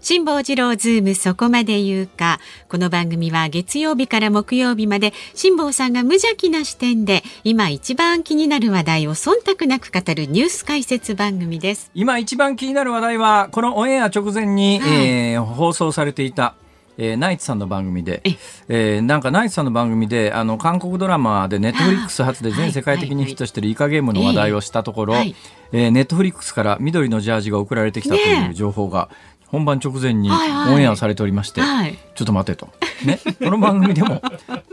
辛坊治郎ズームそこまで言うか。この番組は月曜日から木曜日まで辛坊さんが無邪気な視点で今一番気になる話題を忖度なく語るニュース解説番組です。今一番気になる話題はこのオンエア直前に、はい、えー、放送されていたえー、ナイツさんの番組で、えー、なんかナイツさんの番組であの韓国ドラマでネットフリックス初で全世界的にヒットしているイカゲームの話題をしたところ、えー、ネットフリックスから緑のジャージが送られてきたという情報が、本番直前にオンエアされておりまして、はい。はい、ちょっと待てと、ね、この番組でも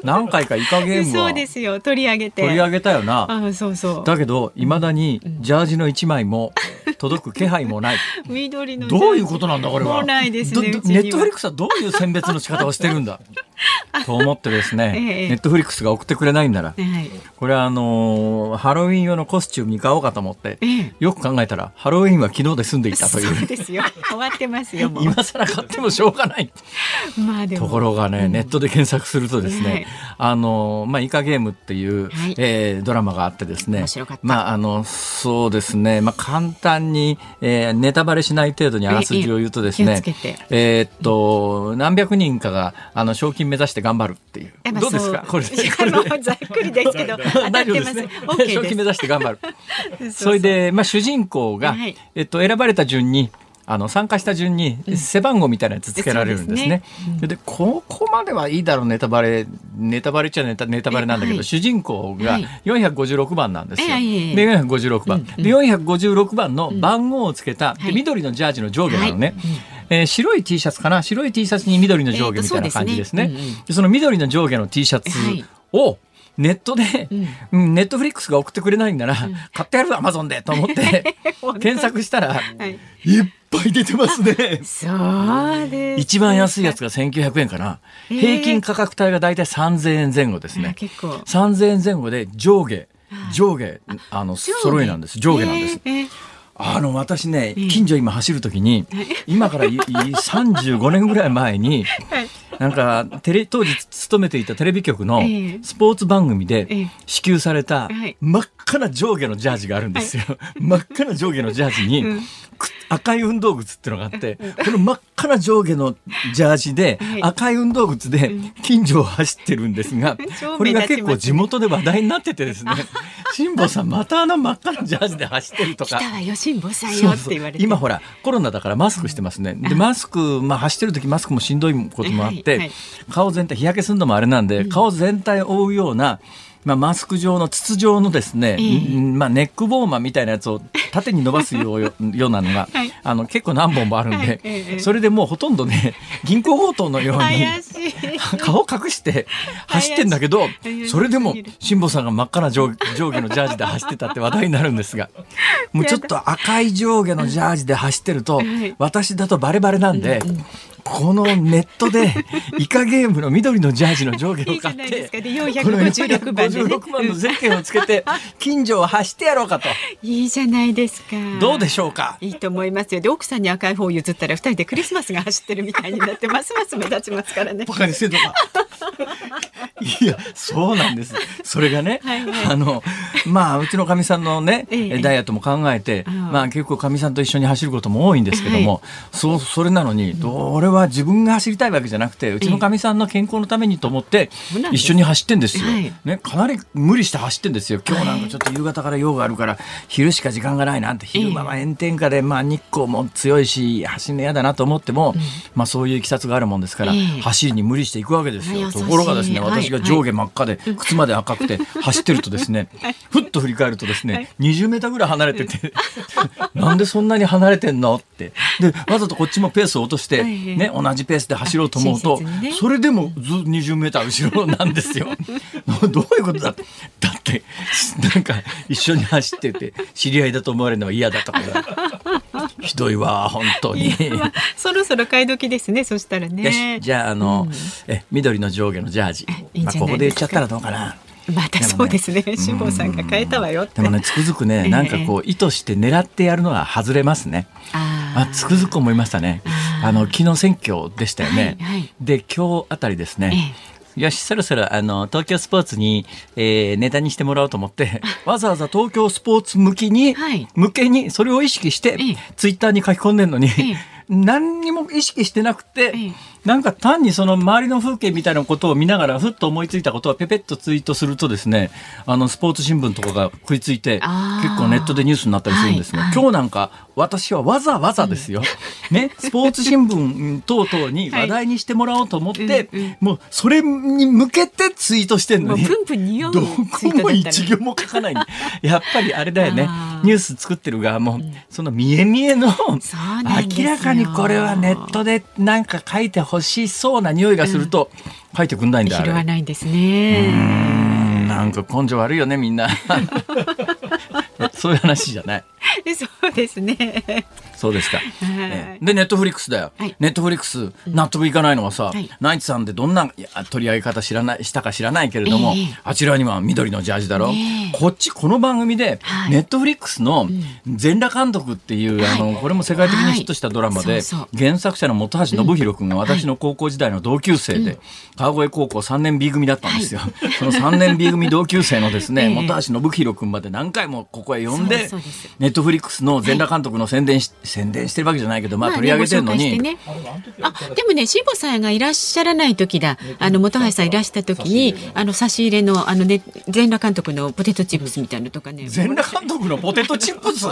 何回かイカゲームはそうですよ。取り上げて。取り上げたよな。あそうそう。だけどいまだにジャージの一枚も届く気配もない。緑のどういうことなんだこれは？ないですねネットフリックスはどういう選別の仕方をしてるんだ？と思ってですね、ええ、ネットフリックスが送ってくれないんなら、はい、これはあのー、ハロウィン用のコスチュームに買おうかと思って、え、よく考えたらハロウィンは昨日で済んでいたという。そうですよ。終わってますよ 今更買ってもしょうがない。まあでも。ところがね、ネットで検索するとですね、はい、あのー、まあイカゲームっていう、はい、えー、ドラマがあってですねまああのそうですねまあ簡単に、えー、ネタバレしない程度にあらすじを言うとですねえー、っと何百人かがあの賞金目指して頑張るっていう。どうですか？これ。ざっくりですけど、大丈夫ですね。賞金目指して頑張る。それで、まあ主人公が、えっと、選ばれた順に、あの参加した順に背番号みたいなやつつけられるんですね。で、ね。うん、ここまではいいだろうネタバレネタバレっちゃネタネタバレなんだけど、はい、主人公が456番なんですよ。はい、で456番、うん、で456番の番号をつけた、緑のジャージの上下なのね。はい。えー、白い T シャツかな？白い T シャツに緑の上下みたいな感じですね。えー、そねうんうん、その緑の上下の T シャツを、ネットで、うん、ネットフリックスが送ってくれないんなら、うん、買ってやるアマゾンでと思って 検索したら、はい、いっぱい出てますね。そうです。一番安いやつが1900円かな。えー、平均価格帯がだいたい3000円前後ですね。結構。3000円前後で上下、上下、あの、揃いなんです。上下なんです。えーえーあの私ね近所今走るときに今から35年ぐらい前になんかテレ当時勤めていたテレビ局のスポーツ番組で支給された真っ赤な上下のジャージがあるんですよ。真っ赤な上下のジャージに赤い運動靴っていうのがあってこの真っ赤な上下のジャージで赤い運動靴で近所を走ってるんですが これが結構地元で話題になっててですね辛坊さんまたあの真っ赤なジャージで走ってるとか。辛坊さんよって言われて今ほらコロナだからマスクしてますね。でマスク、まあ、走ってる時マスクもしんどいこともあって、はいはい、顔全体日焼けするのもあれなんで、顔全体を覆うようなまあ、マスク状の筒状のですね、えー、まあ、ネックウォーマーみたいなやつを縦に伸ばすようようなのが、はい、あの結構何本もあるんで、はい。えー、それでもうほとんどね銀行強盗のように 顔隠して走ってんだけどそれでも辛坊さんが真っ赤な上上下のジャージで走ってたって話題になるんですがもうちょっと赤い上下のジャージで走ってると私だとバレバレなんで、このネットで イカゲームの緑のジャージの上下を買ってこの456番で、ね、番のゼッケンをつけて 近所を走ってやろうかと。いいじゃないですか。どうでしょうか？いいと思いますよ。で奥さんに赤い方を譲ったら二人でクリスマスが走ってるみたいになってますます目立ちますからね。バカにしてんのか？いやそうなんです。それがね、はいはい、あのまあうちのかみさんのね、ええ、ダイエットも考えてまあ結構かみさんと一緒に走ることも多いんですけども、はい、そうそれなのにどれは自分が走りたいわけじゃなくてうちのかみさんの健康のためにと思って一緒に走ってんですよ、ね、かなり無理して走ってんですよ。今日なんかちょっと夕方から用があるから昼しか時間がないなんて昼間は炎天下で、まあ、日光も強いし走るの嫌だなと思っても、まあ、そういういきさつがあるもんですから、走りに無理していくわけですよ。ところがですね私が上下真っ赤で靴まで赤くて走ってるとですね ふっと振り返るとですね20メーターぐらい離れててなんでそんなに離れてんのって。でわざとこっちもペースを落として、ね、同じペースで走ろうと思うと、それでもず20メーター後ろなんですよ。どういうことだ？だってなんか一緒に走ってて知り合いだと思われるのは嫌だとかひどいわ本当に。そろそろ買い時ですねそしたらね。じゃああの、うん、え緑の上下のジャージ。まあ、ここで言っちゃったらどうかなまたそうですね。辛坊、さんが変えたわよでもねつくづくねなんかこう意図して狙ってやるのは外れますね。あつくづく思いましたね。あの昨日選挙でしたよね、はいはい、で今日あたりですね、よし、そろそろ、あの、東京スポーツに、えー、ネタにしてもらおうと思って、わざわざ東京スポーツ向きに、はい、向けに、それを意識して、ツイッターに書き込んでるのに、何にも意識してなくて、なんか単にその周りの風景みたいなことを見ながらふっと思いついたことをペペッとツイートするとですねあのスポーツ新聞とかが食いついて結構ネットでニュースになったりするんですが、はいはい、今日なんか私はわざわざですよ、ね、スポーツ新聞等々に話題にしてもらおうと思って、はいもうそれに向けてツイートしてんのにどこも一行も書かない。やっぱりあれだよね。ニュース作ってる側も、その見え見えの明らかにこれはネットでなんか書いてほ欲しそうな匂いがすると、書いてくんないんだ、拾わないんですね。なんか根性悪いよねみんな そういう話じゃない。そうですね。そうですか。で、ネットフリックスだよ。ネットフリックス、納得いかないのはさ、ナイツさんでどんな取り上げ方知らない、したか知らないけれども、あちらには緑のジャージだろ。こっち、この番組で、ネットフリックスの全裸監督っていう、あの、これも世界的にヒットしたドラマで、原作者の本橋信弘君が私の高校時代の同級生で、川越高校3年 B 組だったんですよ。その3年 B 組同級生のですね、本橋信弘君まで何回もここへ呼んで、ネットフリックスの全裸監督の宣伝し宣伝してるわけじゃないけど、まあ、取り上げてるのに。ね、あでもね、辛坊さんがいらっしゃらない時だ、あの本橋さんいらした時に、あの差し入れのあのね全裸監督のポテトチップスみたいなとかね。全裸監督のポテトチップス？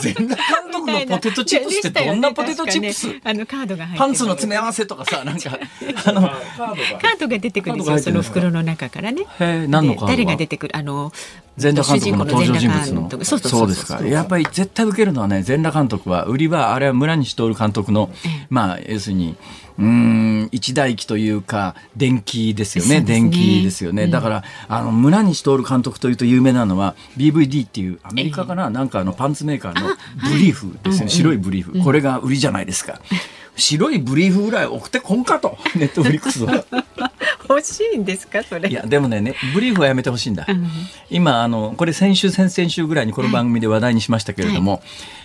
全裸監督のポテトチップスってどんなポテトチップス？あのカードがパンツの詰め合わせとかさ、なんか あのカードが出てくるんですよ。その袋の中からね。へ何のカード誰が出てくる？あの全裸監督の登場人物の。そうですか。やっぱり絶対受けるのはね全裸監督は売りはあれは村西徹監督のまあ要するにうん一代記というか電気ですよね、ね、電気ですよね、うん、だからあの村西徹監督というと有名なのは BVD っていうアメリカかな、えー、なんかあのパンツメーカーのブリーフですね、はい、白いブリーフ、うん、これが売りじゃないですか。白いブリーフぐらい送ってこんかと。ネットフリックスは。欲しいんですかそれ？いやでもねねブリーフはやめてほしいんだ、うん、今あのこれ先週先々週ぐらいにこの番組で話題にしましたけれども、はい。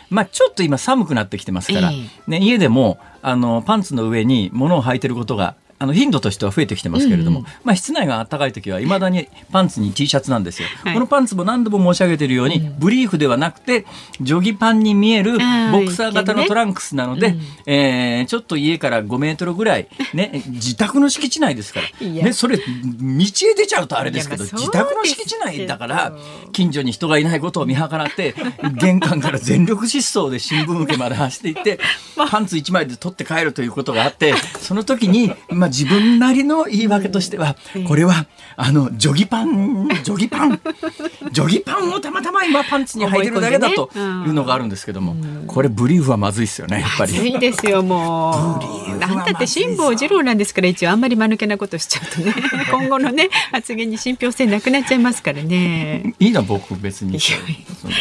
まあ、ちょっと今寒くなってきてますから、えー、ね、家でもあのパンツの上に物を履いてることがあの頻度としては増えてきてますけれども、うんまあ、室内が暖かい時はいまだにパンツに T シャツなんですよ、はい、このパンツも何度も申し上げているように、うん、ブリーフではなくてジョギパンに見えるボクサー型のトランクスなので、ねうん、えー、ちょっと家から5メートルぐらい、ね、自宅の敷地内ですから、ね、それ道へ出ちゃうとあれですけど自宅の敷地内だから近所に人がいないことを見計らって玄関から全力疾走で新聞受けまで走っていって パンツ1枚で取って帰るということがあってその時に、まあ自分なりの言い訳としては、これは、あの、ジョギパン、ジョギパン、ジョギパンをたまたま今パンツに履いてるだけだというのがあるんですけども、これブリーフはまずいですよね、やっぱり。まずいですよ、もう。なんだって辛坊治郎なんですから、一応あんまり間抜けなことしちゃうとね、今後のね、発言に信憑性なくなっちゃいますからね。いいな、僕別に。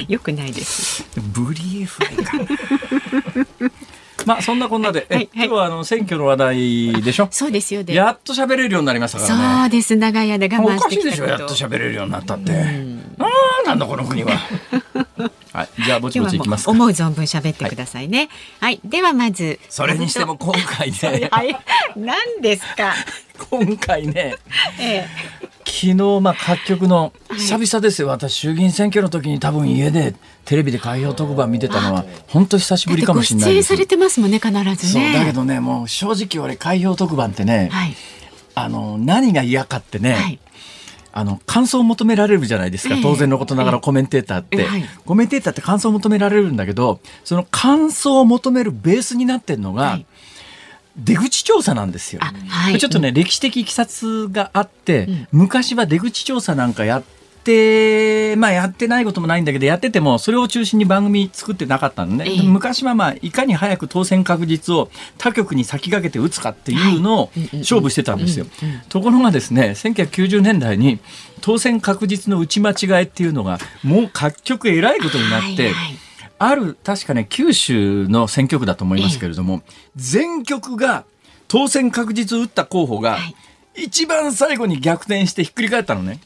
よくないです。ブリーフはいかまあそんなこんなで、はい今日はあの選挙の話題でしょ？そうですよね。やっと喋れるようになりましたからね。そうです長い間我慢してきたおかしいでしょ。やっと喋れるようになったって。ああなんだこの国は。はい、じゃあぼちぼちいきます思う存分喋ってくださいね。はい、ではまず。それにしても今回ね。何ですか？今回ね。ええ。昨日まあ各局の久々ですよ、はい、私衆議院選挙の時に多分家でテレビで開票特番見てたのは本当久しぶりかもしれないです。されてますもんね必ずね。そうだけどねもう正直俺開票特番ってね、はい、あの何が嫌かってね。はい。あの感想を求められるじゃないですか、当然のことながらコメンテーターって、えーはい、コメンテーターって感想を求められるんだけどその感想を求めるベースになってるのが、はい、出口調査なんですよ。はい、ちょっとね、うん、歴史的いきさつがあって、うん、昔は出口調査なんかやって、まあやってないこともないんだけど、やってても、それを中心に番組作ってなかったのね。えー、昔はまあ、いかに早く当選確実を他局に先駆けて打つかっていうのを勝負してたんですよ。ところがですね、1990年代に当選確実の打ち間違いっていうのが、もう各局えらいことになって、はいはいある確かね九州の選挙区だと思いますけれども、全局が当選確実打った候補が、一番最後に逆転してひっくり返ったのね。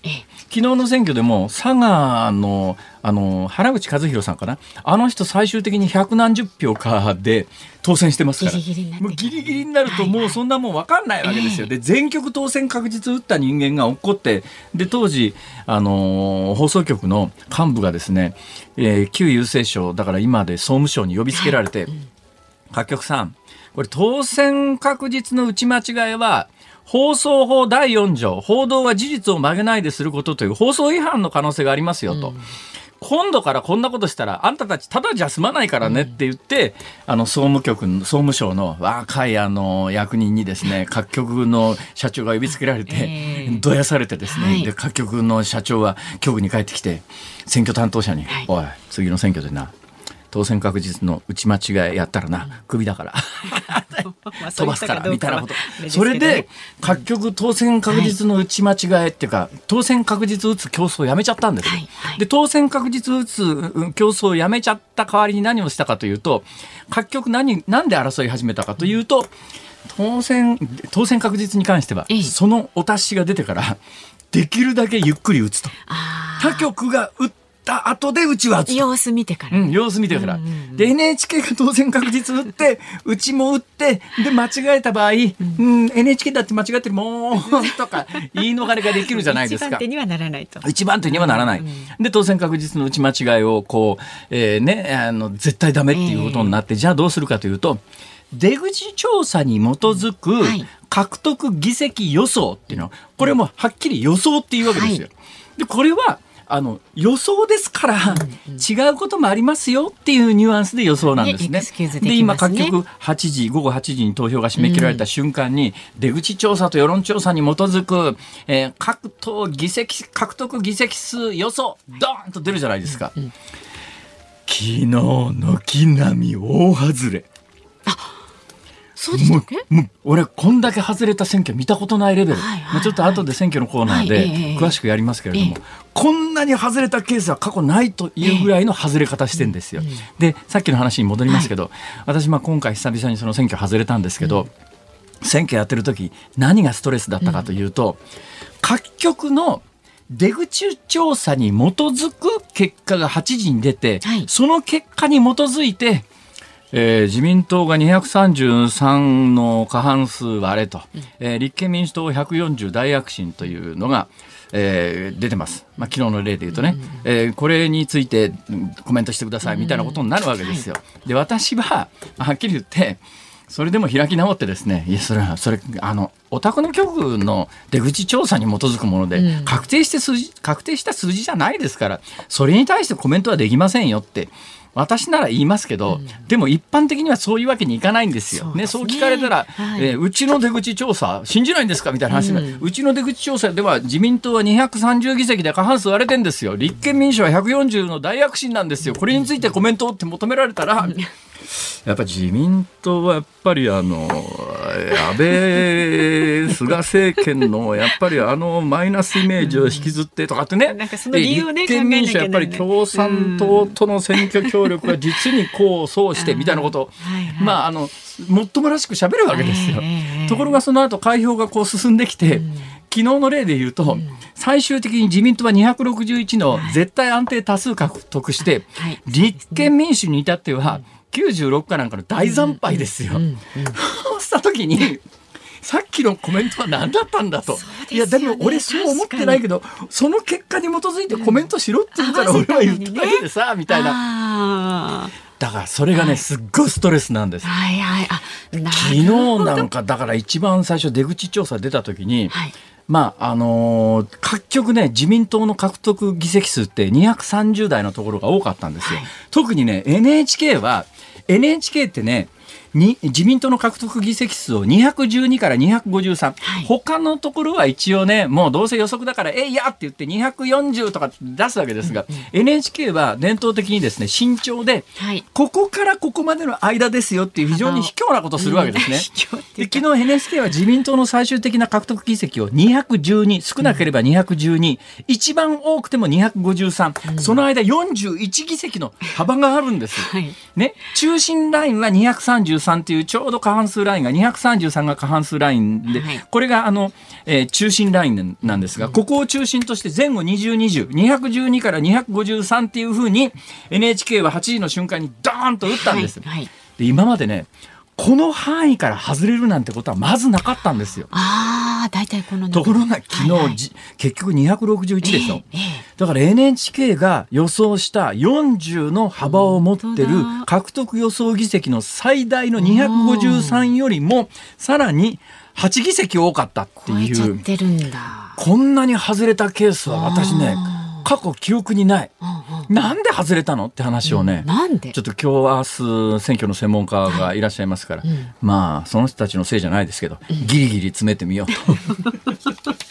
昨日の選挙でも佐賀のあの原口和弘さんかな？あの人最終的に百何十票かで当選してますから。ギリギリもうギリギリになるともうそんなもん分かんないわけですよ。で全局当選確実打った人間が落ってで当時あの放送局の幹部がですね、えー、旧郵政省だから今で総務省に呼びつけられて、はい、各局さんこれ当選確実の打ち間違いは放送法第4条、報道は事実を曲げないですることという放送違反の可能性がありますよと。うん。今度からこんなことしたら、あんたたちただじゃ済まないからねって言って、うん、あの、総務局、総務省の若いあの、役人にですね、各局の社長が呼びつけられて、えー、どやされてですね、はい、で、各局の社長は局に帰ってきて、選挙担当者に、はい、おい、次の選挙でな、当選確実の打ち間違いやったらな、クビだから。飛ばすからみたいなこと。それで、各局当選確実の打ち間違いっていうか、当選確実打つ競争をやめちゃったんですよ。で、当選確実打つ競争をやめちゃった代わりに何をしたかというと、各局何、なんで争い始めたかというと、当選、当選確実に関しては、そのお達しが出てから、できるだけゆっくり打つと。他局が打った後でうちは様子見てから、うん、様子見てから、うんうんうん、で NHK が当然確実打ってうちも打ってで間違えた場合、うん、うん、NHK だって間違ってるもうとか言い逃れができるじゃないですか。一番手にはならないと。一番手にはならない、うん。うん、で当選確実の打ち間違いをこう、えー、ねあの絶対ダメっていうことになって、えー、じゃあどうするかというと出口調査に基づく獲得議席予想っていうの。はこれもはっきり予想っていうわけですよ。はい、でこれはあの予想ですから、違うこともありますよっていうニュアンスで予想なんですね。で、ね、今各局8時午後8時に投票が締め切られた瞬間に、出口調査と世論調査に基づく、えー、各党議席獲得議席数予想ドーンと出るじゃないですか。昨日軒並み大外れ。あそうでしたっけ？もう俺こんだけ外れた選挙見たことないレベル、はいはい、まあ、ちょっと後で選挙のコーナーで詳しくやりますけれども、はいこんなに外れたケースは過去ないというぐらいの外れ方してんですよ。でさっきの話に戻りますけど、私まあ今回久々にその選挙外れたんですけど、選挙やってる時何がストレスだったかというと、各局の出口調査に基づく結果が8時に出て、はい、その結果に基づいてえー、自民党が233の過半数割れと、えー、立憲民主党140大躍進というのが、えー、出てます、まあ、昨日の例で言うとね、えー、これについてコメントしてくださいみたいなことになるわけですよ。で私ははっきり言ってそれでも開き直ってですねいやそれはそれあのお宅の局の出口調査に基づくもので、確定して数字確定した数字じゃないですからそれに対してコメントはできませんよって私なら言いますけど、うん、でも一般的にはそういうわけにいかないんですよ。そうね、そう聞かれたら、はい、えー、うちの出口調査信じないんですか？みたいな話が、うちの出口調査では自民党は230議席で過半数割れてんですよ。立憲民主は140の大躍進なんですよ。これについてコメントって求められたら、やっぱり自民党はやっぱりあの安倍菅政権のやっぱりあのマイナスイメージを引きずってとかってね、立憲民主はやっぱり共産党との選挙協力が実に功を奏してみたいなことを、まああのもっともらしく喋るわけですよ。ところがその後開票がこう進んできて、昨日の例で言うと、最終的に自民党は261の絶対安定多数獲得して、立憲民主に至っては96かなんかの大惨敗ですよ。そう した時にさっきのコメントは何だったんだと。ね、いや、でも俺そう思ってないけど、その結果に基づいてコメントしろって言うから俺は言っただけでさ、みたいな。だからそれがね、はい、すっごいストレスなんです。はいはい、あ昨日なんかだから一番最初出口調査出た時に、はい、まああのー、各局ね自民党の獲得議席数って230台のところが多かったんですよ。はい、特にね NHK は NHK ってねに自民党の獲得議席数を212から253、はい、他のところは一応ねもうどうせ予測だからえいやって言って240とか出すわけですが、うんうん、NHK は伝統的にですね慎重で、はい、ここからここまでの間ですよっていう非常に卑怯なことをするわけですね。で昨日 NHK は自民党の最終的な獲得議席を212少なければ212、うん、一番多くても253、うん、その間41議席の幅があるんです。はい。ね、中心ラインは233っていうちょうど過半数ラインが233が過半数ラインで、はい、これがあの、えー、中心ラインなんですが、ここを中心として前後2020、212から253っていうふうに NHK は8時の瞬間にドーンと打ったんです。はいはい、で今までねこの範囲から外れるなんてことはまずなかったんですよ。ああ、大体このところが昨日、はいはい、結局261でしょ、えーえー、だから NHK が予想した40の幅を持ってる獲得予想議席の最大の253よりもさらに8議席多かったっていう。こんなに外れたケースは私ね、過去記憶にない。なんで外れたのって話をね、なんで？ちょっと今日明日選挙の専門家がい。らっしゃいますから、まあその人たちのせいじゃないですけど、うん、ギリギリ詰めてみようと。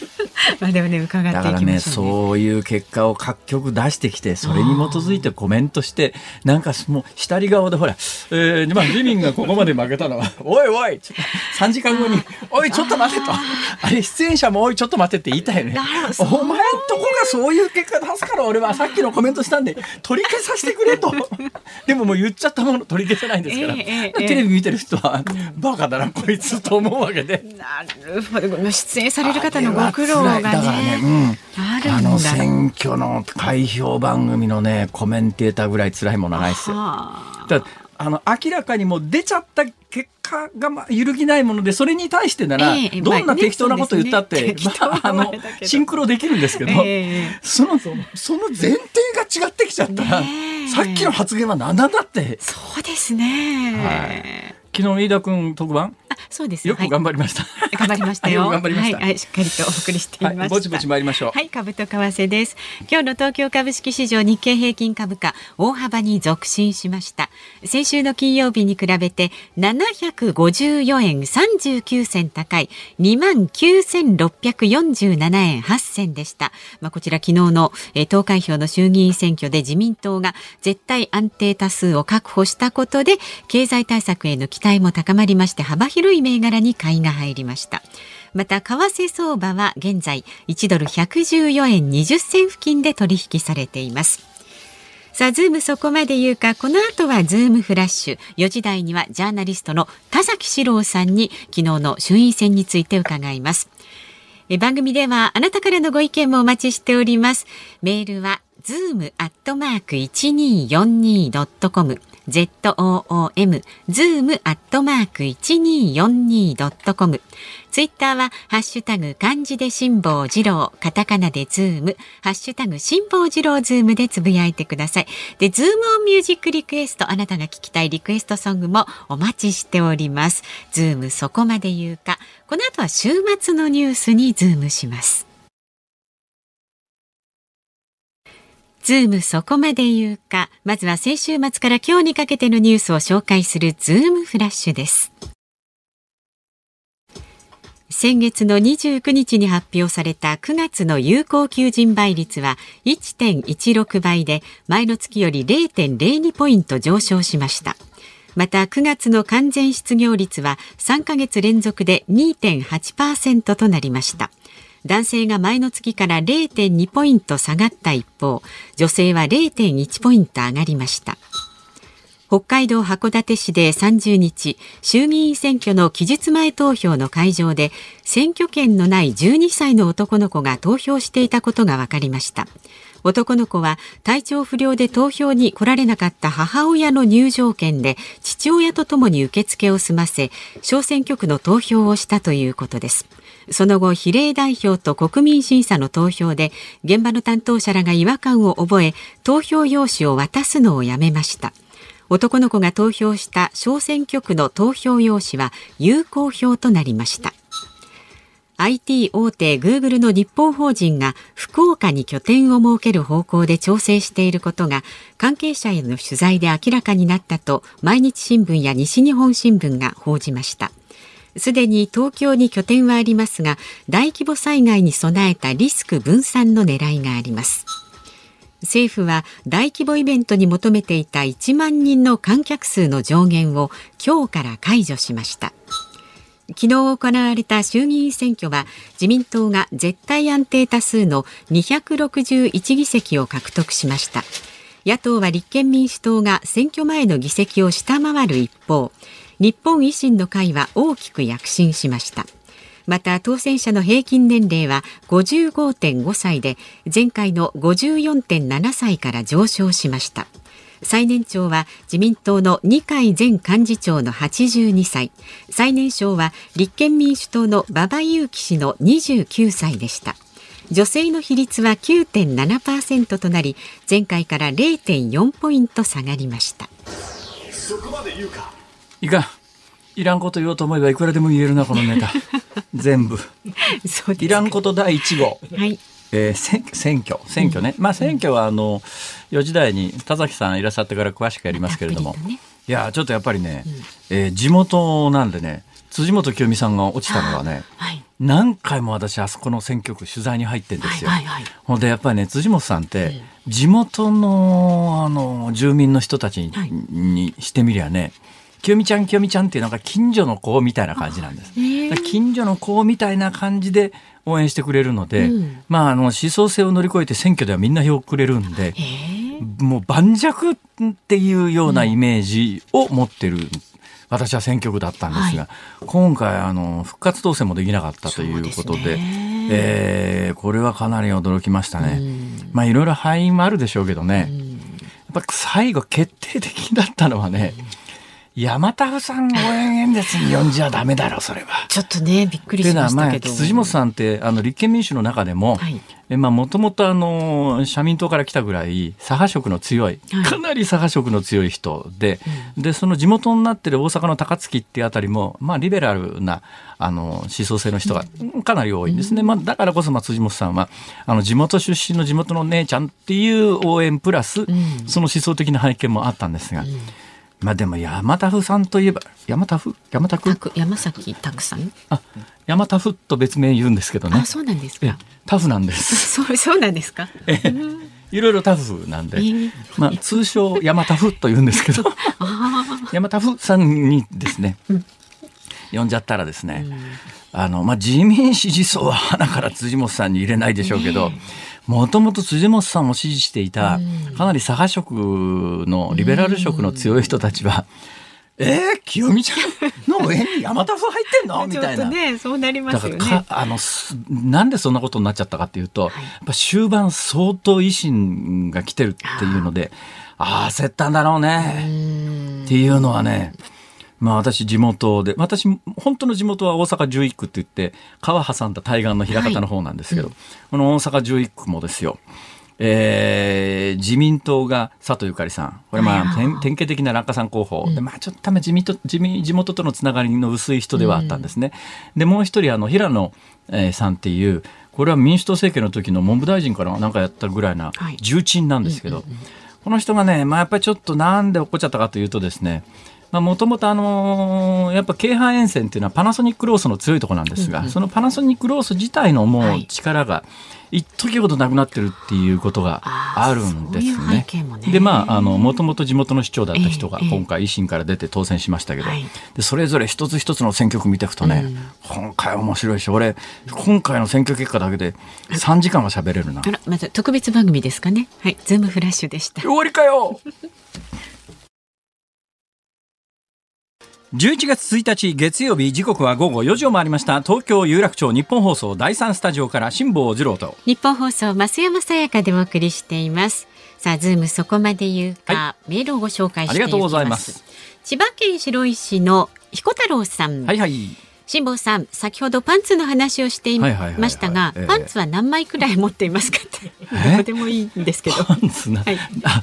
まあでもね伺っていきましょう、ね、だからねそういう結果を各局出してきてそれに基づいてコメントしてなんかもう下り顔でほら、えー、まあ自民がここまで負けたのは おいおい3時間後においちょっと待てと。あれ出演者もおいちょっと待てって言いたいよね。お前んとこがそういう。結果出すから俺はさっきのコメントしたんで取り消させてくれと。でももう言っちゃったもの取り消せないんですから、えーえー、テレビ見てる人は、バカだなこいつと思うわけで。なるほど。出演される方のご苦労がね。だからね、うん、あの選挙の開票番組のねコメンテーターぐらい辛いものはないですよ。だあの明らかにも出ちゃった結果がまあ揺るぎないものでそれに対してなら、えー、どんな適当なこと言ったって、まあ、あのシンクロできるんですけど、えー、そのその前提が違ってきちゃったら、さっきの発言は何なんだって。そうですね、はい昨日飯田君特番？あそうです。よく頑張りました、はい、頑張りました よ。頑張りました、はい、はい、しっかりとお送りしていました、はい、ぼちぼち参りましょう。はい株と為替です。今日の東京株式市場日経平均株価大幅に続伸しました。先週の金曜日に比べて754円39銭高い2万9647円8銭でした。まあこちら昨日の、え投開票の衆議院選挙で自民党が絶対安定多数を確保したことで経済対策への期待も高まりまして幅広い銘柄に買いが入りましたまた為替相場は現在1ドル114円20銭付近で取引されていますさあ、ズームそこまで言うか、この後はズームフラッシュ。4時台にはジャーナリストの田崎史郎さんに昨日の衆院選について伺います。え番組ではあなたからのご意見もお待ちしております。メールは zoom アットマーク 1242.com zoom zoom アットマーク 1242.com ツイッターはハッシュタグ漢字で辛坊治郎カタカナでズーム。ハッシュタグ辛坊治郎ズームでつぶやいてください。でズームオンミュージックリクエストあなたが聞きたいリクエストソングもお待ちしております。ズームそこまで言うか。この後は週末のニュースにズームします。ズームそこまで言うか。まずは先週末から今日にかけてのニュースを紹介するズームフラッシュです。先月の29日に発表された9月の有効求人倍率は1.16倍で前の月より0.02ポイント上昇しました。また9月の完全失業率は3ヶ月連続で2.8%となりました。男性が前の月から0.2ポイント下がった一方女性は0.1ポイント上がりました。北海道函館市で30日衆議院選挙の期日前投票の会場で選挙権のない12歳の男の子が投票していたことが分かりました。男の子は体調不良で投票に来られなかった母親の入場券で父親とともに受付を済ませ小選挙区の投票をしたということです。その後比例代表と国民審査の投票で現場の担当者らが違和感を覚え投票用紙を渡すのをやめました。男の子が投票した小選挙区の投票用紙は有効票となりました。IT 大手グーグルの日本法人が福岡に拠点を設ける方向で調整していることが関係者への取材で明らかになったと毎日新聞や西日本新聞が報じました。すでに東京に拠点はありますが大規模災害に備えたリスク分散の狙いがあります。政府は大規模イベントに求めていた1万人の観客数の上限を今日から解除しました。昨日行われた衆議院選挙は自民党が絶対安定多数の261議席を獲得しました。野党は立憲民主党が選挙前の議席を下回る一方日本維新の会は大きく躍進しました。また当選者の平均年齢は55.5歳で前回の54.7歳から上昇しました。最年長は自民党の二階前幹事長の82歳。最年少は立憲民主党の馬場雄樹氏の29歳でした。女性の比率は9.7%となり前回から0.4ポイント下がりました。そこまで言うか。いかいらんこと言おうと思えばいくらでも言えるなこのネタ。全部。いらんこと第1号、はい。えー、選選挙。選挙ね、うん、まあ選挙はあの4時台に田崎さんいらっしゃってから詳しくやりますけれども、ね、い。やちょっとやっぱりね、うん、えー、地元なんでね辻元清美さんが落ちたのはね、はい、何回も私あそこの選挙区取材に入ってんですよ。はいはいはい、ほんでやっぱりね辻元さんって、地元のあの住民の人たちにはい、にしてみりゃね清美ちゃん清美ちゃんっていうなんか近所の子みたいな感じなんです。近所の子みたいな感じで応援してくれるので、うん、まああの思想性を乗り越えて選挙ではみんな票をくれるんで、もう盤石っていうようなイメージを持ってる。私は選挙区だったんですが、はい、今回あの復活当選もできなかったということで、でえー、これはかなり驚きましたね。まあいろいろ敗因もあるでしょうけどね、やっぱ最後決定的だったのはね、山田さん応援演説に呼んじゃダメだろそれは。ちょっとねびっくりしましたけど。辻元さんってあの立憲民主の中でも、はい、えまあもともとあの社民党から来たぐらい左派色の強い、かなり左派色の強い人で、でその地元になってる大阪の高槻っていうあたりもまあリベラルなあの思想性の人がかなり多いんですね。まあだからこそまあ辻元さんはあの地元出身の地元の姉ちゃんっていう応援プラス、その思想的な背景もあったんですが。まあでも山田夫さんといえば山田夫山田君山崎拓さん？あ山田夫と別名言うんですけどね。あそうなんですか。タフなんです。そうそうなんですか。いろいろタフなんで、えー、まあ通称山田夫と言うんですけど。山田夫さんにですね、うん、呼んじゃったらですね、うん、あのまあ自民支持層は花から辻元さんに入れないでしょうけど、え。ーもともと辻元さんを支持していた、かなり左派色のリベラル色の強い人たちは、えー、清美ちゃんの上に山田風入ってんの？みたいな。ね、そうなりますよね。あの、なんでそんなことになっちゃったかっていうと、はい、やっぱ終盤相当維新が来てるっていうので、ああ、焦ったんだろうね。っていうのはね、まあ私地元で、私本当の地元は大阪11区って言って、川挟んだ対岸の枚方の方なんですけど、はい。うん、この大阪11区もですよ、えー、自民党が佐藤ゆかりさん、これまあ典型的な落下さん候補、うん、でまあちょっとため地元地地元とのつながりの薄い人ではあったんですね。うん、でもう一人あの平野、えー、さんっていうこれは民主党政権の時の文部大臣からなんかやったぐらいな重鎮なんですけど、この人がね、まあ、やっぱりちょっとなんで起こっちゃったかというとですねもともとあのー、やっぱ京阪沿線っていうのはパナソニックロースの強いところなんですが、うんうん、そのパナソニックロース自体のもう力が一時ほどなくなってるっていうことがあるんですね。でまああのもともと地元の市長だった人が今回維新から出て当選しましたけど、えーえー、でそれぞれ一つ一つの選挙区見ていくとね、うん、今回面白いし俺今回の選挙結果だけで3時間は喋れるな。また特別番組ですかね。はいズームフラッシュでした。終わりかよ11月1日月曜日時刻は午後4時を回りました。東京有楽町ニッポン放送第三スタジオから辛坊治郎と。ニッポン放送増山さやかでお送りしています。さあズームそこまで言うか、はい、メールをご紹介していきます。ありがとうございます。千葉県白井市の彦太郎さん。はいはい。辛坊さん先ほどパンツの話をしていましたが、パンツは何枚くらい持っていますかって。どこでもいいんですけど。パンツな、はい、あ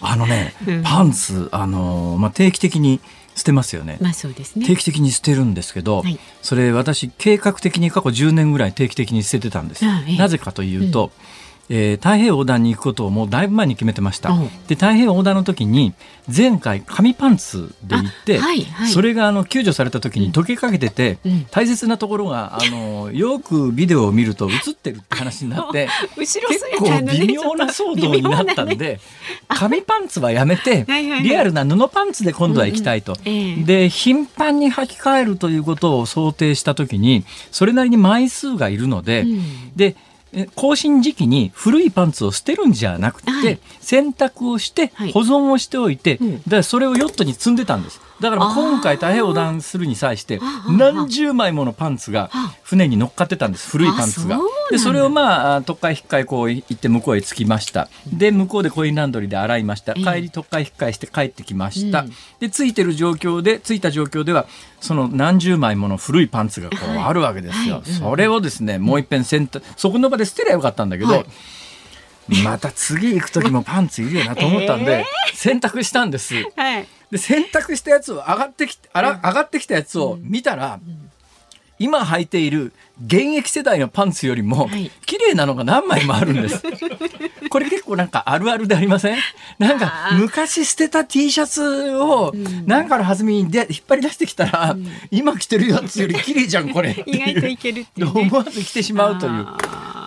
あのね、うん、パンツあのまあ定期的に捨てますよね。まあそうですね。定期的に捨てるんですけど、はい、それ私計画的に過去10年ぐらい定期的に捨ててたんです。ええ、なぜかというと、うんえー、太平洋横断に行くことをもうだいぶ前に決めてました。で太平洋横断の時に前回紙パンツで行って、はいはい、それがあの救助された時に溶けかけてて、うん、大切なところがあの よくビデオを見ると映ってるって話になって 結構微妙な騒動になったんで、ね、紙パンツはやめて リアルな布パンツで今度は行きたいと。うんうん。えー、で頻繁に履き替えるということを想定した時にそれなりに枚数がいるので、で更新時期に古いパンツを捨てるんじゃなくて、はい、洗濯をして保存をしておいて、はい、だそれをヨットに積んでたんです。だから今回太平洋横断するに際して何十枚ものパンツが船に乗っかってたんです古いパンツが。でそれをまあ特海引っかえこう行って向こうへ着きました。で向こうでコインランドリーで洗いました。帰り特海引っかえして帰ってきました、で着いてる状況で着いた状況ではその何十枚もの古いパンツがこうあるわけですよ、それをですねもういっぺん洗濯そこの場で捨てりゃよかったんだけど、また次行く時もパンツいるよなと思ったんで、洗濯したんです。はい、で洗濯したやつを上がってきあら上がってきたやつを見たら、今履いている現役世代のパンツよりも綺麗なのが何枚もあるんです。これ結構なんかあるあるでありません？なんか昔捨てた T シャツをなんかの弾みにで引っ張り出してきたら、今着てるやつより綺麗じゃんこれ。意外といけるってね、思わず着てしまうという。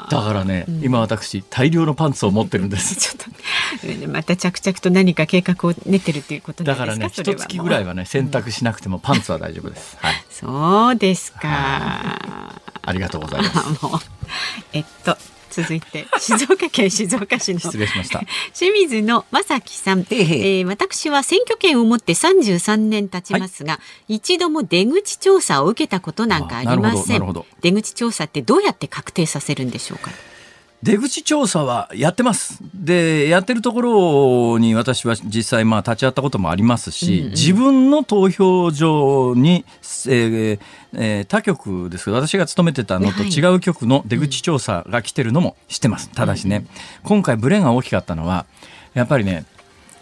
だからね、うん、今私大量のパンツを持ってるんです。ちょっとまた着々と何か計画を練ってるっていうことだからね一月ぐらいはね洗濯しなくてもパンツは大丈夫です、はい、そうですか、ありがとうございます。えっと続いて静岡県静岡市の失礼しました。清水の正樹さん、えー、私は選挙権を持って33年経ちますが、はい、一度も出口調査を受けたことなんかありません。出口調査ってどうやって確定させるんでしょうか？出口調査はやってます。で、やってるところに私は実際まあ立ち会ったこともありますし、うんうん、自分の投票所に、えーえー、他局ですけど、私が勤めてたのと違う局の出口調査が来てるのも知ってます。ただしね、今回ブレが大きかったのは、やっぱりね、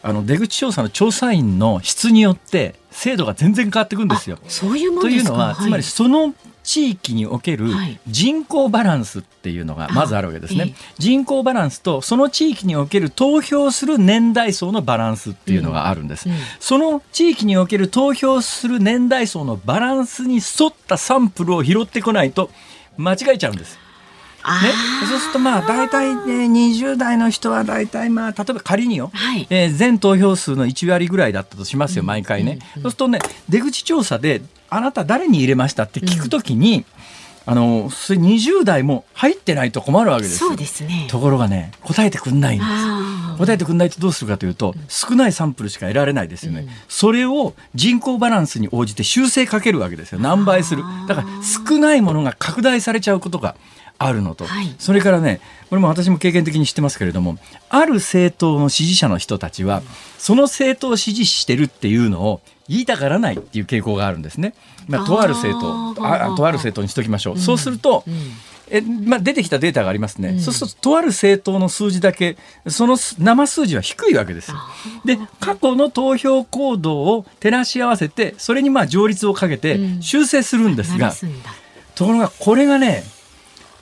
あの出口調査の調査員の質によって制度が全然変わっていくんですよ。そういうもというのは、はい、つまりその地域における人口バランスっていうのがまずあるわけですね。人口バランスとその地域における投票する年代層のバランスっていうのがあるんです。その地域における投票する年代層のバランスに沿ったサンプルを拾ってこないと間違えちゃうんです。ね、そうするとまあ大体ね20代の人は大体まあ例えば仮によ、はい、えー、全投票数の1割ぐらいだったとしますよ毎回ね、そうするとね出口調査であなた誰に入れましたって聞くときに、うん、あのそれ20代も入ってないと困るわけですそうですね。ところがね答えてくんないんです。答えてくんないとどうするかというと少ないサンプルしか得られないですよね、うん、それを人口バランスに応じて修正かけるわけですよ。何倍する。だから少ないものが拡大されちゃうことがあるのと、はい、それからねこれも私も経験的に知ってますけれどもある政党の支持者の人たちはその政党を支持してるっていうのを言いたがらないっていう傾向があるんですね。まあ、とある政党あとある政党にしときましょう。うん、そうすると、うん。えまあ、出てきたデータがありますね、うん、そうするととある政党の数字だけその生数字は低いわけですで過去の投票行動を照らし合わせてそれにまあ上率をかけて修正するんですが、うん、ところがこれがね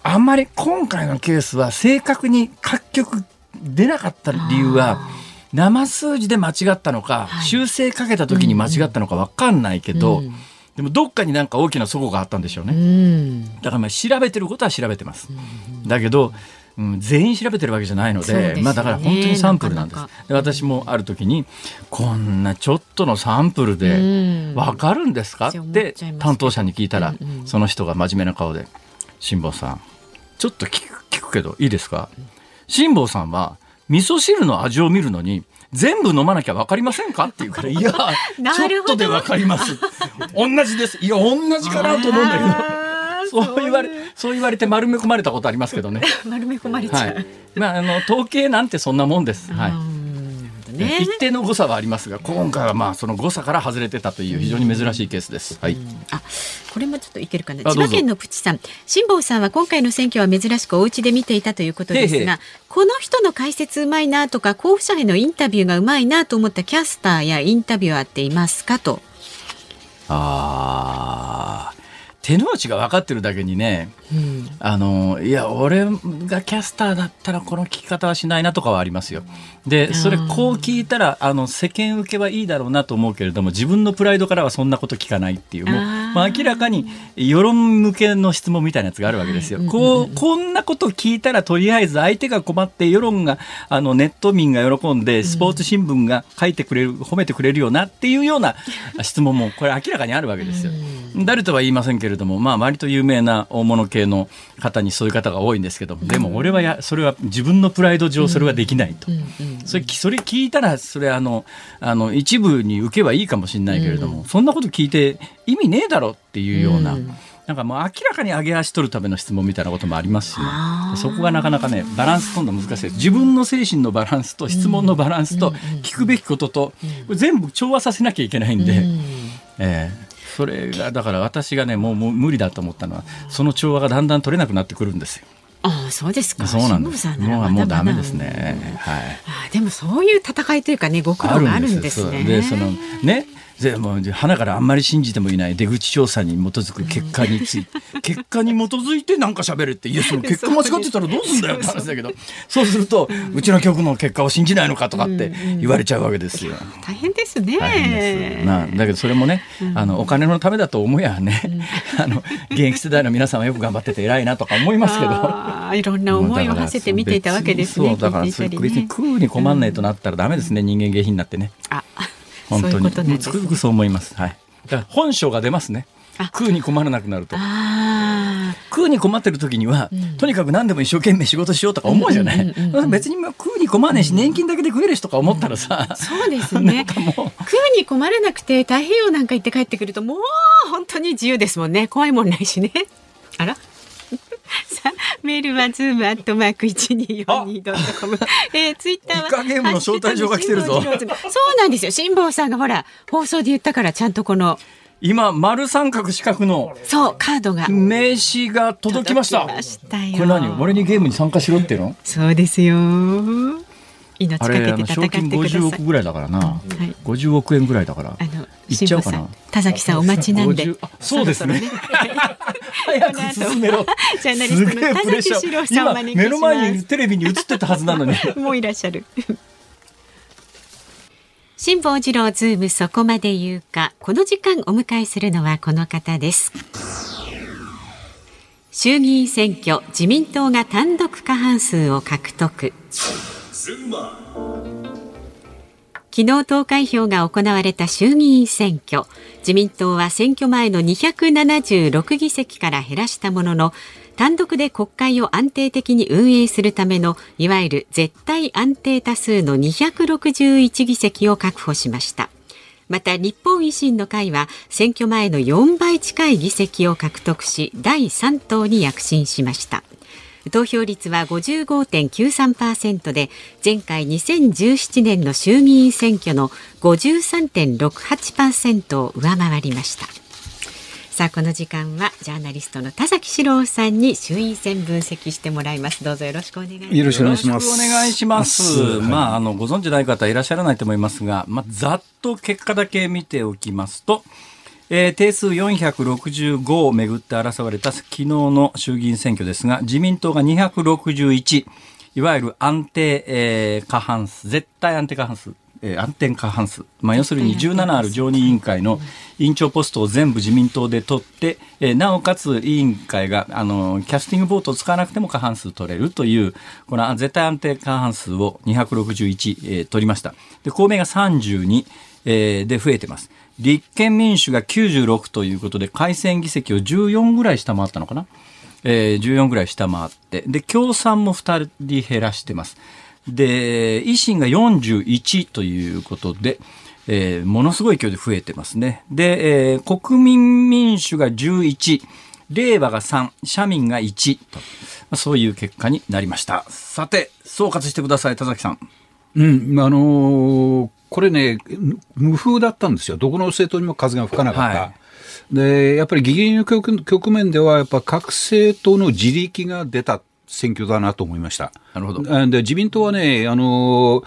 あんまり今回のケースは正確に各局出なかった理由は生数字で間違ったのか、はい、修正かけた時に間違ったのか分かんないけど、うん。うん、でもどっかになんか大きな齟齬があったんでしょうね、うん、だからまあ調べてることは調べてます、だけど、うん、全員調べてるわけじゃないので、ね、まあ、だから本当にサンプルなんです。で私もある時にこんなちょっとのサンプルで分かるんですか？って担当者に聞いたら、その人が真面目な顔で「辛坊さんちょっと聞く聞くけどいいですか？辛坊さんは味噌汁の味を見るのに全部飲まなきゃ分かりませんか？って言うからいやちょっとで分かります同じですいや同じかなと思うんだけど。そう言われそう言われて丸め込まれたことありますけどね。丸め込まれちゃう。はい、まああの統計なんてそんなもんです。はい。ね、一定の誤差はありますが今回はまあその誤差から外れてたという非常に珍しいケースです。はい、あこれもちょっといけるかな。千葉県のプチさん。辛坊さんは今回の選挙は珍しくお家で見ていたということですがこの人の解説うまいなとか候補者へのインタビューがうまいなと思ったキャスターやインタビュアーっていますかと。ああ手の内が分かってるだけにね、うん、あのいや俺がキャスターだったらこの聞き方はしないなとかはありますよ。でそれこう聞いたらあの世間受けはいいだろうなと思うけれども自分のプライドからはそんなこと聞かないっていうもうまあ、明らかに世論向けの質問みたいなやつがあるわけですよ。こうこんなこと聞いたらとりあえず相手が困って世論があのネット民が喜んでスポーツ新聞が書いてくれる褒めてくれるよなっていうような質問もこれ明らかにあるわけですよ。誰とは言いませんけれどもまあ割と有名な大物系の方にそういう方が多いんですけどでも俺はやそれは自分のプライド上それはできないと。それそれ聞いたらそれあのあの一部に受けはいいかもしれないけれども、そんなこと聞いて意味ねえだろっていうような。なんかもう明らかに上げ足取るための質問みたいなこともありますし、ね、そこがなかなかねバランスとんの難しい。です自分の精神のバランスと質問のバランスと聞くべきことと全部調和させなきゃいけないんで、えー、それがだから私がねもうもう無理だと思ったのはその調和がだんだん取れなくなってくるんですよ。ああそうですか。そうなんです。もうもうダメですね。はい。あでもそういう戦いというかねご苦労があるんですね。でそのねでも花からあんまり信じてもいない出口調査に基づく結果について、結果に基づいてなんか喋るっていやその結果間違ってたらどうすんだよって話だけどそうすると、うちの局の結果を信じないのかとかって言われちゃうわけですよ。大変ですね。大変です。まあだけどそれもね、あのお金のためだと思やね、あの現役世代の皆さんはよく頑張ってて偉いなとか思いますけど。いろんな思いを馳せて見ていたわけですね。そうだから別に食うに困んないとなったらダメですね、人間下品になってね。あ本当に。うつくづくそう思います。はい。本性が出ますね。食うに困らなくなると。食うに困ってる時には、うん、とにかく何でも一生懸命仕事しようとか思うじゃない、別に食うに困らないし年金だけで食えるしとか思ったらさ、うん、そうですね。食う。に困らなくて太平洋なんか行って帰ってくるともう本当に自由ですもんね。怖いもんないしね。あら？さあメールはズームアットマーク一二四二ドットコム。えー、ツイッターは。イカゲームの招待状が来てるぞ。そうなんですよ。辛坊さんがほら放送で言ったからちゃんとこの。今丸三角四角のそうカードが名刺が届きましたこれ何？俺にゲームに参加しろっていうの？そうですよ命かけて戦賞金50億ぐらいだからな、はい、50億円ぐらいだから。あのいっちゃうかな。田崎さんお待ちなんで。そうですね。早く進めろ。ジャーナリストの田崎史郎さんお招き目の前にテレビに映ってたはずなの。にもういらっしゃる。辛坊治郎ズームそこまで言うか。この時間お迎えするのはこの方です。衆議院選挙自民党が単独過半数を獲得昨日投開票が行われた衆議院選挙。自民党は選挙前の276議席から減らしたものの単独で国会を安定的に運営するためのいわゆる絶対安定多数の261議席を確保しました。また日本維新の会は選挙前の4倍近い議席を獲得し第3党に躍進しました。投票率は55.93%で前回2017年の衆議院選挙の53.68%を上回りました。さあこの時間はジャーナリストの田崎史郎さんに衆院選分析してもらいます。どうぞよろしくお願いします。よろしくお願いします。お願いします。まああのご存知ない方いらっしゃらないと思いますがまあざっと結果だけ見ておきますとえー、定数465をめぐって争われた昨日の衆議院選挙ですが、自民党が261、いわゆる安定、えー、過半数、絶対安定過半数、えー、安定過半数、まあ、要するに17ある常任委員会の委員長ポストを全部自民党で取って、えー、なおかつ委員会があのキャスティングボートを使わなくても過半数取れるというこの絶対安定過半数を261、えー、取りました。で公明が32、えー、で増えてます立憲民主が96ということで改選議席を14ぐらい下回ったのかな、えー、14ぐらい下回って。で共産も2人減らしてます。で維新が41ということで、えー、ものすごい勢いで増えてますね。で、えー、国民民主が11令和が3社民が1とそういう結果になりました。さて総括してください田崎さん。うんあのーこれね、無風だったんですよ。どこの政党にも風が吹かなかった。はい、で、やっぱりギリギリの局局面では、やっぱ各政党の自力が出た選挙だなと思いました。なるほど。で、自民党はね、あの、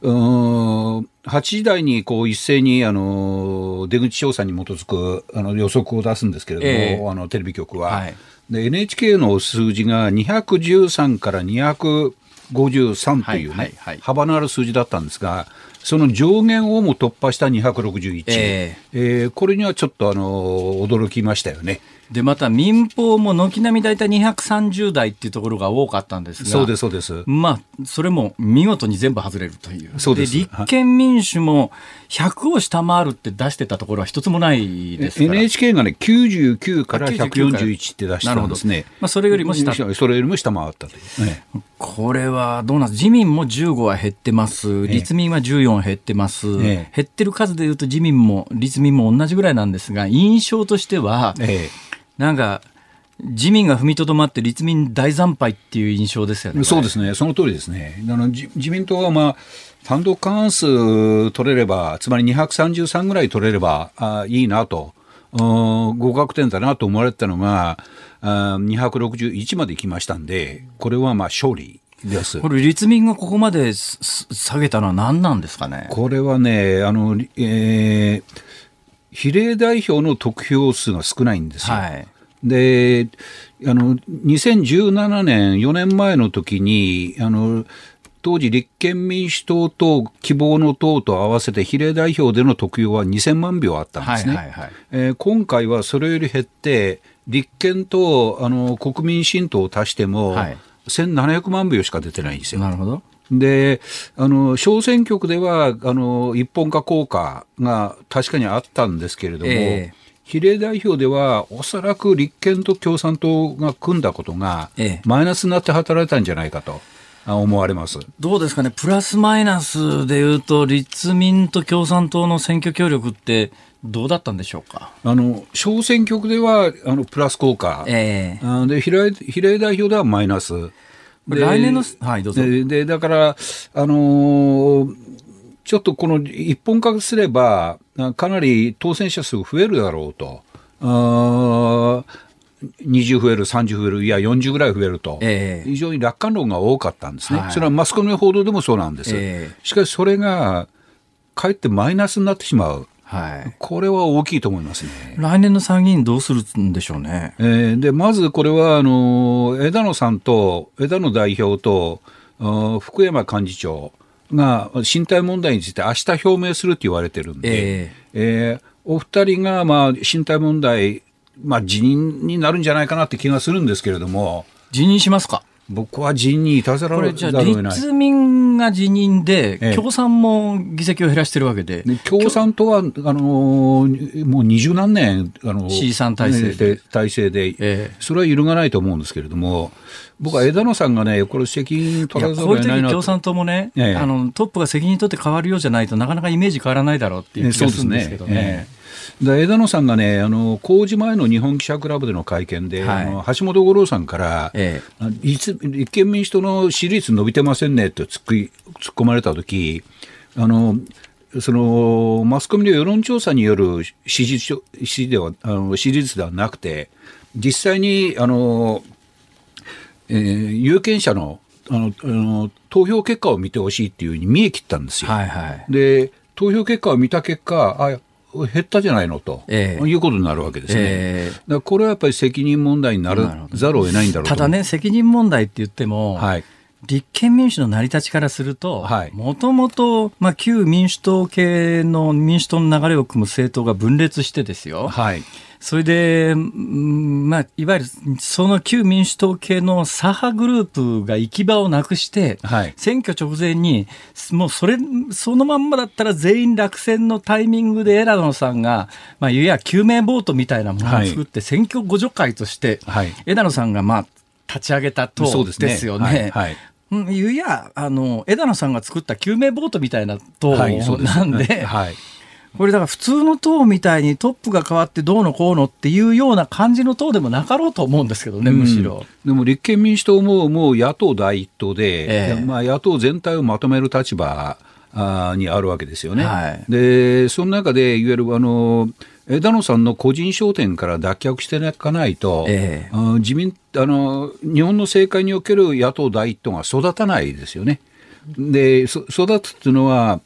うん、8時台にこう一斉にあの出口調査に基づくあの予測を出すんですけれども、えー、あのテレビ局は、はい、で NHK の数字が213から200 53というね、幅のある数字だったんですが、その上限をも突破した261、えー、えー、これにはちょっとあの驚きましたよね。で、また民放も軒並み大体230台っていうところが多かったんですが、そうです、そうです。まあ、それも見事に全部外れるという。そうです。で立憲民主も100を下回るって出してたところは一つもないですから。NHK がね、99から141って出したんですね。まあ、それよりも下。それよりも下回ったという、ね。これはどうなんです自民も15は減ってます。立民は14減ってます。ええ、減ってる数でいうと自民も立民も同じぐらいなんですが、印象としては、ええなんか、自民が踏みとどまって立民大惨敗っていう印象ですよね。そうですね。その通りですね。あの自民党はまあ、単独過半数取れれば、つまり233ぐらい取れればあいいなと、合格点だなと思われてたのが、あ261まで来ましたんで、これはまあ勝利ですこれ、立民がここまで下げたのは何なんですかね？これはね、あの、えー、比例代表の得票数が少ないんですよ。はい、であの2017年、4年前の時にあの当時、立憲民主党と希望の党と合わせて比例代表での得票は2000万票あったんですね。はいはいはい、えー、今回はそれより減って、立憲とあの国民新党を足しても、1700万票しか出てないんですよ。なるほどで、あの、小選挙区では、あの、一本化効果が確かにあったんですけれども、えー、比例代表では、おそらく立憲と共産党が組んだことが、マイナスになって働いたんじゃないかと。思われます。どうですかね、プラスマイナスでいうと、立民と共産党の選挙協力って、どうだったんでしょうか？あの小選挙区ではあのプラス効果、えー、で比例比例代表ではマイナス。来年の、はい、どうぞ。で、だから、あのー、ちょっとこの一本化すれば、かなり当選者数増えるだろうと。あ20増える、30増える、いや、40ぐらい増えると、えー、非常に楽観論が多かったんですね、はい、それはマスコミの報道でもそうなんです、えー、しかしそれが、かえってマイナスになってしまう。はい、これは大きいと思いますね。来年の参議院どうするんでしょうね。えー、で、まずこれは、あの、枝野さんと、枝野代表と、福山幹事長が身体問題について明日表明するって言われてるんで、えー、えー、お二人が、まあ、身体問題、まあ、辞任になるんじゃないかなって気がするんですけれども。辞任しますか？僕は辞任いたずらこれじゃあ立民が辞任で、ええ、共産も議席を減らしてるわけで。共産党は、あのー、もう二十何年、あのー、C3 体制で。体制で、え、それは揺るがないと思うんですけれども、僕は枝野さんがね、これ責任取らざるを得ないな共産党もね、あの、トップが責任取って変わるようじゃないとなかなかイメージ変わらないだろうっていう気がするんですけどね。で枝野さんがね、あの公示前の日本記者クラブでの会見で、はい、あの橋本五郎さんから、ええ、立憲民主党の支持率伸びてませんねって突っ突っ込まれたとき、あのそのマスコミの世論調査による支持支持ではあの支持率ではなくて、実際にあの、えー、有権者のあのあの投票結果を見てほしいっていうふうに見え切ったんですよ。はいはい、で投票結果を見た結果あ減ったじゃないのと、えー、いうことになるわけですね。えー、だこれはやっぱり責任問題になるざるを得ないんだろうただね、責任問題って言っても、はい、立憲民主の成り立ちからすると、もともと、まあ、旧民主党系の民主党の流れを組む政党が分裂してですよ。はいそれで、まあ、いわゆるその旧民主党系の左派グループが行き場をなくして、はい、選挙直前に、もうそれ、そのまんまだったら全員落選のタイミングで枝野さんが、まあ、いや救命ボートみたいなものを作って、選挙互助会として、はい、枝野さんが、まあ、立ち上げた党ですよね。はい。い。や、あの、枝野さんが作った救命ボートみたいな党なんで、はいこれだから普通の党みたいにトップが変わってどうのこうのっていうような感じの党でもなかろうと思うんですけどね、むしろ。でも立憲民主党ももう野党第一党で、えー、まあ、野党全体をまとめる立場あにあるわけですよね。はい、で、その中で、いわゆるあの、枝野さんの個人商店から脱却していかないと、えー、自民あの日本の政界における野党第一党が育たないですよね。で、育つっていうのは、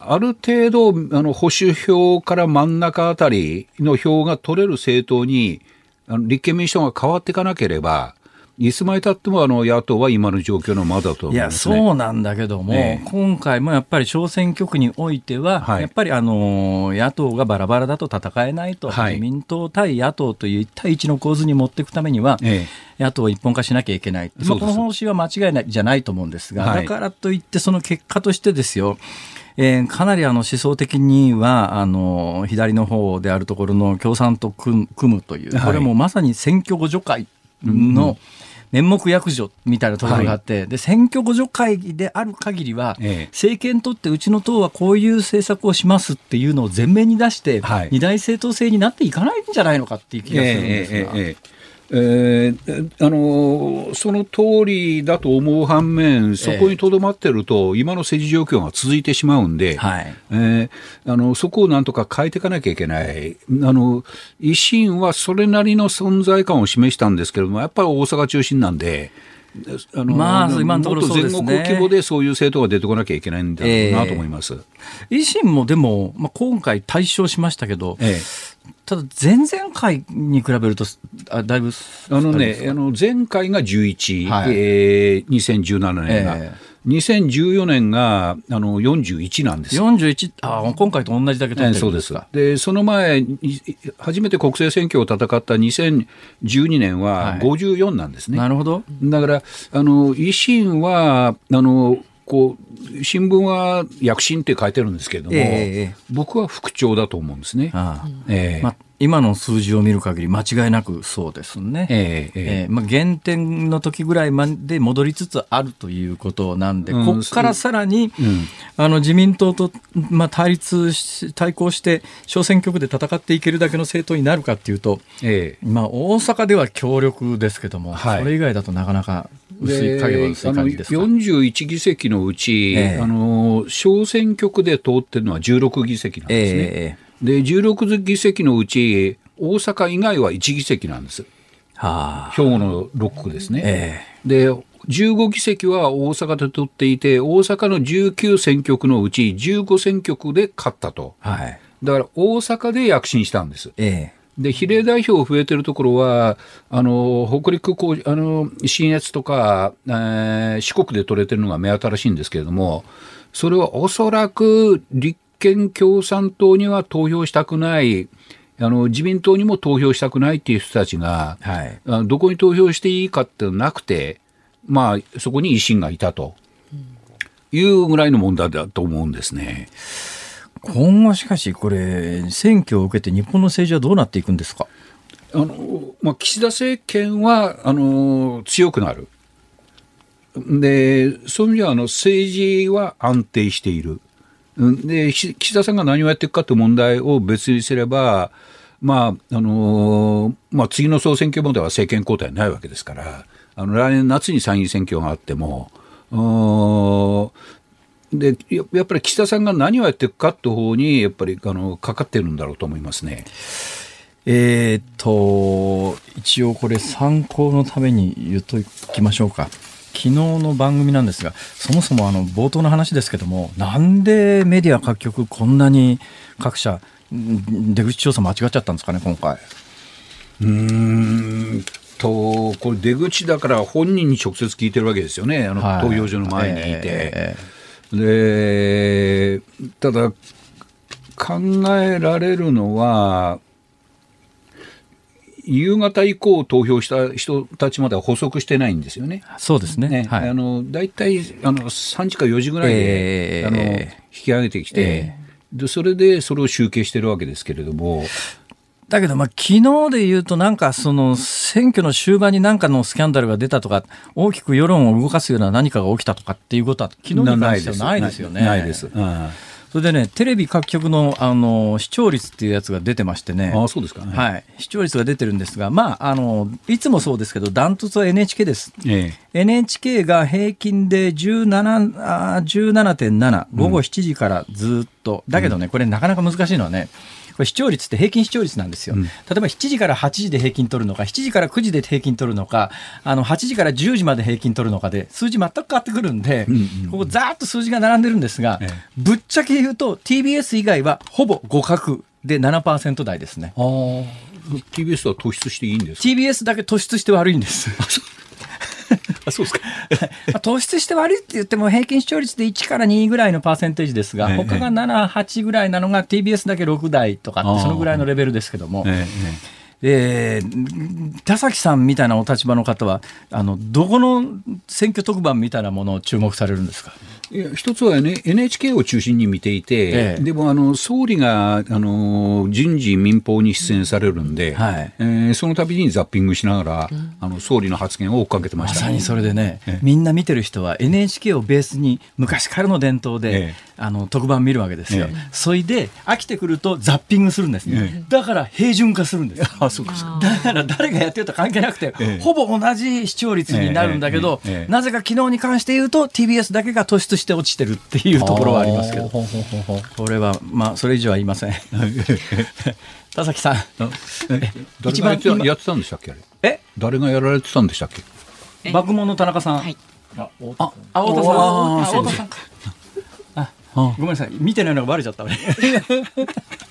ある程度、あの保守票から真ん中あたりの票が取れる政党に、あの立憲民主党が変わっていかなければ、いつまでたってもあの野党は今の状況のまだと、ね、いや、そうなんだけども、えー、今回もやっぱり小選挙区においては、はい、やっぱりあの野党がバラバラだと戦えないと、はい、自民党対野党という一対一の構図に持っていくためには、えー、野党を一本化しなきゃいけない、まあ、この方針は間違いないじゃないと思うんですが、はい、だからといって、その結果としてですよ、えー、かなりあの思想的にはあの左の方であるところの共産と組むという、これもまさに選挙互助会の、うん面目役所みたいなところがあって、はい、で選挙互助会議である限りは、ええ、政権にとってうちの党はこういう政策をしますっていうのを前面に出して、はい、二大政党制になっていかないんじゃないのかっていう気がするんですが。ええー、あのその通りだと思う反面、そこにとどまってると、今の政治状況が続いてしまうんで、はい、えー、あのそこをなんとか変えていかなきゃいけない、あの維新はそれなりの存在感を示したんですけれども、やっぱり大阪中心なんで。あのまあ、今のところそうですね。全国規模でそういう政党が出てこなきゃいけないんだろうなと思います。えー、維新もでも、まあ、今回対象しましたけど、えー、ただ前々回に比べると、あだいぶあのね、あの前回が11、はい、えー、2017年が。えー2014年があの41なんです41あ今回と同じだけ取ってるんそうです。でその前、初めて国政選挙を戦った2012年は54なんですね。はい、なるほど。だからあの維新はあのこう新聞は躍進って書いてるんですけれども、えー、僕は副長だと思うんですね。ああ。えーま今の数字を見る限り間違いなくそうですね。えー、えー、まあ、原点の時ぐらいまで戻りつつあるということなんで、うん、ここからさらに、うん、あの自民党と、まあ、対立し、対抗して小選挙区で戦っていけるだけの政党になるかっていうと、えー、まあ、大阪では強力ですけども、はい、それ以外だとなかなか薄い影は薄い感じですか？41議席のうち、えー、あの小選挙区で通ってるのは16議席なんですね。えーで、16議席のうち、大阪以外は1議席なんです。はあ、兵庫の6区ですね。えー、で、15議席は大阪で取っていて、大阪の19選挙区のうち15選挙区で勝ったと。はい、だから大阪で躍進したんです。えーで比例代表増えてるところは、あの北陸こうあの信越とか、えー、四国で取れてるのが目新しいんですけれども、それはおそらく立憲共産党には投票したくない、あの自民党にも投票したくないっていう人たちが、はい、どこに投票していいかってなくて、まあ、そこに維新がいたというぐらいの問題だと思うんですね。今後しかし、これ、選挙を受けて日本の政治はどうなっていくんですか？あの、まあ、岸田政権はあの強くなる。で、そういう意味ではあの政治は安定している。で、岸田さんが何をやっていくかという問題を別にすれば、まあ、あの、まあ、次の総選挙までは政権交代ないわけですから、あの、来年夏に参議院選挙があっても、で、やっぱり岸田さんが何をやっていくかという方に、やっぱり、あの、かかってるんだろうと思いますね。えー、っと、一応これ参考のために言っときましょうか。昨日の番組なんですが、そもそもあの冒頭の話ですけども、なんでメディア各局こんなに各社、出口調査間違っちゃったんですかね、今回。うんと、これ出口だから本人に直接聞いてるわけですよね、あの、投票所の前にいて。えー、で、ただ、考えられるのは、夕方以降投票した人たちまでは補足してないんですよね。そうですね。ねはい、あの大体あの3時か4時ぐらいで、えー、あの引き上げてきて、えー、で、それでそれを集計してるわけですけれども。だけど、まあ、昨日で言うと、なんか、その、選挙の終盤に何かのスキャンダルが出たとか、大きく世論を動かすような何かが起きたとかっていうことは、昨日に関してはないです。よね。ないです。うん。それでね、テレビ各局のあの視聴率っていうやつが出てましてね、あそうですか、ね、はい、視聴率が出てるんですが、まあ、あのいつもそうですけど、ダントツは NHK です。ええ、NHK が平均で17あ17.7、午後7時からずっと、だけどね、これ、なかなか難しいのはね、これ視聴率って平均視聴率なんですよ、うん、例えば7時から8時で平均取るのか、7時から9時で平均取るのか、あの8時から10時まで平均取るのかで、数字全く変わってくるんで、うんうん、ここ、ざーっと数字が並んでるんですが、ええ、ぶっちゃけ言うと、TBS 以外はほぼ互角で7%台ですね。TBS は突出していいんですか？TBS だけ突出して悪いんです。そうですか。突出して悪いって言っても平均視聴率で1から2ぐらいのパーセンテージですが、他が7、8ぐらいなのが TBS だけ6台とかってそのぐらいのレベルですけども。えええー、田崎さんみたいなお立場の方はあのどこの選挙特番みたいなものを注目されるんですか？いや一つは、ね、NHK を中心に見ていて、ええ、でもあの総理があの人事、民放に出演されるんで、はい。えー、その度にザッピングしながら、うん、あの総理の発言を追っかけてました、まさにそれでね、え、みんな見てる人は NHK をベースに昔からの伝統で、あの特番見るわけですよ、それで飽きてくるとザッピングするんですね、だから平準化するんです。あそうか だから誰がやってると関係なくて、ほぼ同じ視聴率になるんだけど、なぜか昨日に関して言うと TBS だけが突出して落ちてるっていうところはありますけど。これはまあそれ以上は言いません。田崎さん。誰がやってたんでしたっけ？え？誰がやられてたんでしたっけ？爆問の田中さん、はい、あ太田さん。あ太田さんあごめんなさい。見てないのがバレちゃった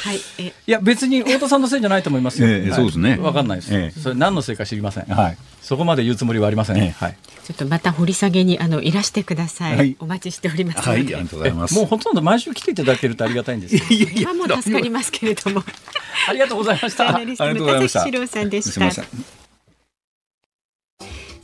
はい、えいや別に太田さんのせいじゃないと思いますよ。えー、そうですね。わかんないです、えー、それ何のせいか知りません。はい。そこまで言うつもりはありません。えー、はい。ちょっとまた掘り下げにあのいらしてください。はい、お待ちしております。はい、ありがとうございます。もうほとんど毎週来ていただけるとありがたいんですよ。いやいや、も助かりますけれども。ありがとうございました。ありがとうございました。さんでした。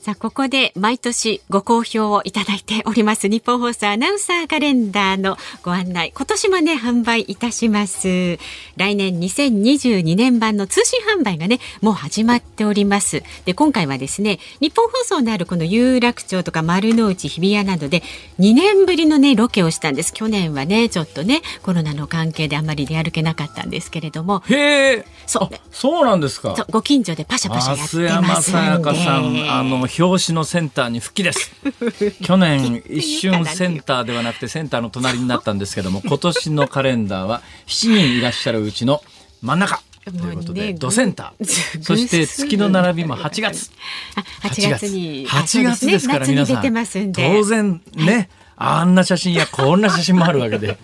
さあ、ここで毎年ご好評をいただいております日本放送アナウンサーカレンダーのご案内。今年もね、販売いたします。来年2022年版の通信販売がね、もう始まっております。で、今回はですね、日本放送のあるこの有楽町とか丸の内、日比谷などで2年ぶりのね、ロケをしたんです。去年はね、ちょっとね、コロナの関係であまり出歩けなかったんですけれども。へえ。そう。そうなんですか。ご近所でパシャパシャやってますんで。山さやかさん、あの、表紙のセンターに復帰です 去年一瞬センターではなくてセンターの隣になったんですけども 今年のカレンダーは7人いらっしゃるうちの真ん中ということで、ドセンター。そして月の並びも8月。8月に。8月ですから皆さん。当然ね。あんな写真やこんな写真もあるわけで。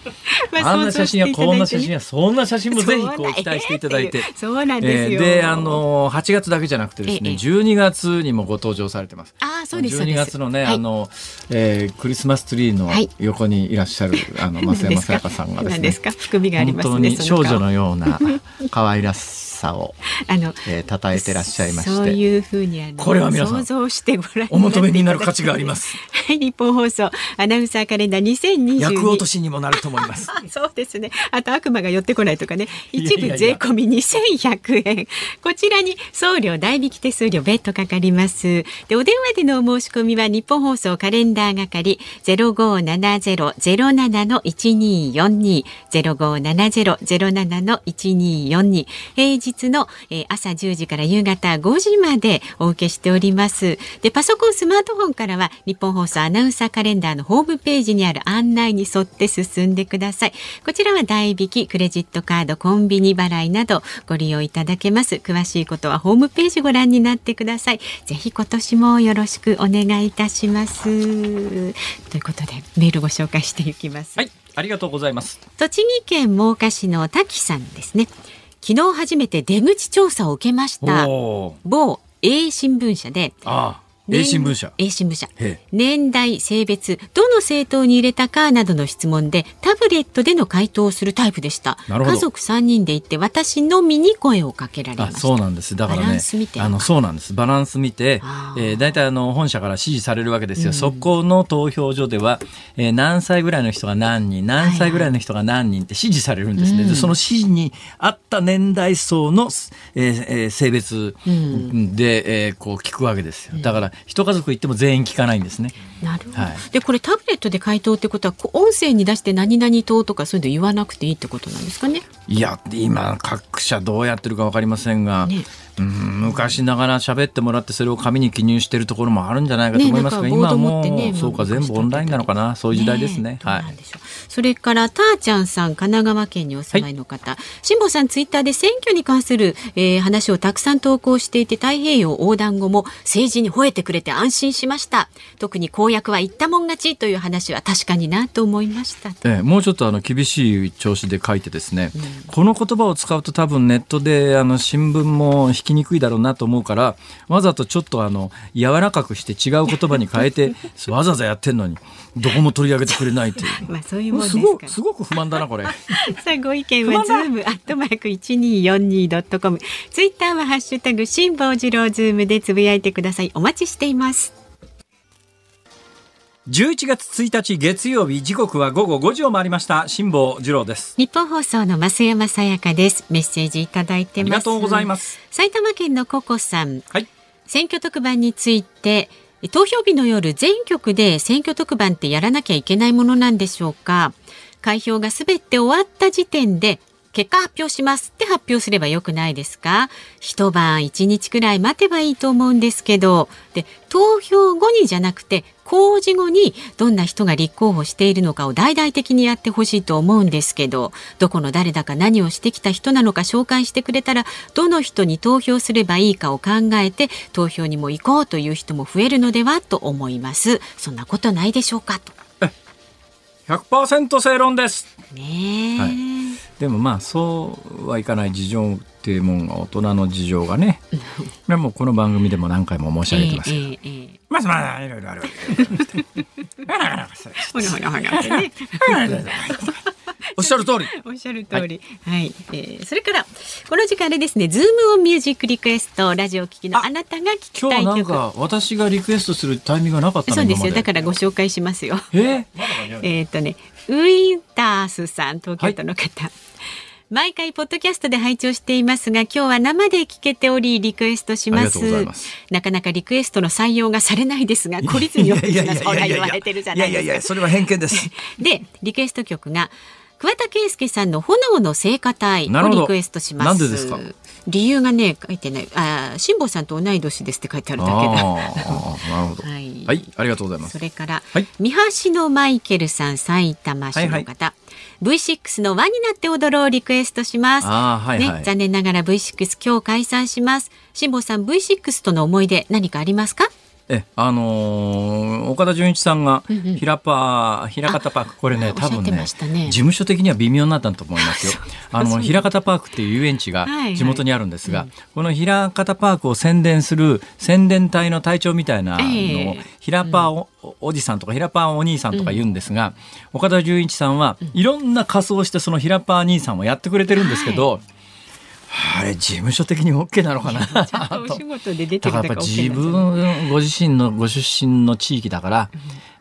あんな写真やこんな写真やそんな写真もぜひこう期待していただいて。そうなんですよ、えー、であの8月だけじゃなくてですね、ええ、12月にもご登場されてます。あそうです12月のね、はい、あの、えー、クリスマスツリーの横にいらっしゃる、あの 増山さやかさんがですね含みがあります、ね、本当に少女のような 可愛らしささをあの、えー、称えてらっしゃいまして。そういうふうにあのこれは皆さん想像してご覧お求めになる価値があります。は い日本放送アナウンサーカレンダー2022役落としにもなると思います。そうですね。あと悪魔が寄ってこないとかね。一部税込み2100円。こちらに送料代引き手数料別途かかります。でお電話でのお申し込みは日本放送カレンダー係0570-07の1242 0570-07の1242平日日の、えー、朝10時から夕方5時までお受けしております。で、パソコン、スマートフォンからは日本放送アナウンサーカレンダーのホームページにある案内に沿って進んでください。こちらは代引き、クレジットカード、コンビニ払いなどご利用いただけます。詳しいことはホームページご覧になってください。ぜひ今年もよろしくお願いいたします。ということでメールご紹介していきます。はい、ありがとうございます。栃木県真岡市の滝さんですね。昨日初めて出口調査を受けました。某 A 新聞社でああ A 新聞社。A 新聞社。年代性別どの政党に入れたかなどの質問でタブレットでの回答をすするタイプでした。家族三人で行って私のみに声をかけられましそうなんです。だからねあのそうなんです。バランス見て、えー、大体あの本社から指示されるわけですよ、うん、そこの投票所では、えー、何歳ぐらいの人が何人何歳ぐらいの人が何人って指示されるんですね、はいはい、その指示に合った年代層の、えーえー、性別で、うん、えー、こう聞くわけですよ。だから一家族行っても全員聞かないんですね。なるほど。はい、でこれタブレットで回答ってことは音声に出して何々党とかそういうの言わなくていいってことなんですかね？いや今各社どうやってるかわかりませんが、ね、うん昔ながら喋ってもらってそれを紙に記入しているところもあるんじゃないかと思いますが、ね、今もう、そうか全部オンラインなのかなそういう時代ですね。ねはい。それからたーちゃんさん神奈川県にお住まいの方、辛、坊、さんツイッターで選挙に関する、えー、話をたくさん投稿していて太平洋横断後も政治に吠えてくれて安心しました。特に公約は言ったもん勝ちという話は確かになと思いました、えー、もうちょっとあの厳しい調子で書いてですね、うん、この言葉を使うと多分ネットであの新聞も引きにくいだろうなと思うからわざとちょっとあの柔らかくして違う言葉に変えて わざわざやってんのにどこも取り上げてくれないっていう。まあそういうもんですかすごく不満だなこれ。さあご意見はズームアットマーク一二四二ドットコム。ツイッターはハッシュタグ辛坊治郎ズームでつぶやいてください。お待ちしています11月1日月曜日時刻は午後5時を回りました。辛坊治郎です。日本放送の増山さやかです。メッセージいただいてます。ありがとうございます。埼玉県のココさん。はい。選挙特番について投票日の夜全局で選挙特番ってやらなきゃいけないものなんでしょうか。開票がすべて終わった時点で結果発表しますって発表すればよくないですか？一晩一日くらい待てばいいと思うんですけど。で投票後にじゃなくて公示後にどんな人が立候補しているのかを大々的にやってほしいと思うんですけど。どこの誰だか何をしてきた人なのか紹介してくれたらどの人に投票すればいいかを考えて投票にも行こうという人も増えるのではと思います。そんなことないでしょうか？と。100%正論です。ねえ、はい。でもまあそうはいかない事情っていうもんが大人の事情がね。でもこの番組でも何回も申し上げてますけど、えええええまずまあいろいろあるわけ ほらほらほらってね おっしゃる通り。おっしゃる通り。はい、えーそれからこの時間でですね、ズームオンミュージックリクエストラジオを聞きのああなたが聞き今たい曲。日なんか私がリクエストするタイミングがなかったの？そうですよ。だからご紹介しますよ。え？えっとね、ウィンタースさん東京都の方。毎回ポッドキャストで拝聴していますが今日は生で聞けておりリクエストします。ます。なかなかリクエストの採用がされないですが懲りずにお聞きなさいほら言われてるじゃないいやいやいですかやそれは偏見です。でリクエスト曲が桑田佳祐さんの炎の聖歌隊をリクエストします。なんでですか？理由がね書いてない。あ、辛坊さんと同い年ですって書いてあるだけだ。ああ なるほどはいはいありがとうございますそれから、はい三橋のマイケルさん埼玉市の方、はいは V6 の輪になって踊ろうをリクエストします。はいはいね、残念ながら V6 今日解散します。辛坊さん V6 との思い出何かありますか？えあのー岡田准一さんがうんうん。平パー平方パークこれね多分ねね。事務所的には微妙になったと思いますよ。あの平方パークっていう遊園地がはいはい。地元にあるんですが、この平方パークを宣伝する宣伝隊の隊長みたいなのをええ。平パーお,、おじさんとか平パーお兄さんとか言うんですが、岡田准一さんはいろんな仮装をしてその平パー兄さんをやってくれてるんですけど、あれ事務所的に OK なのかな？ちゃんとお仕事で出てるだから自分ご自身のご出身の地域だから、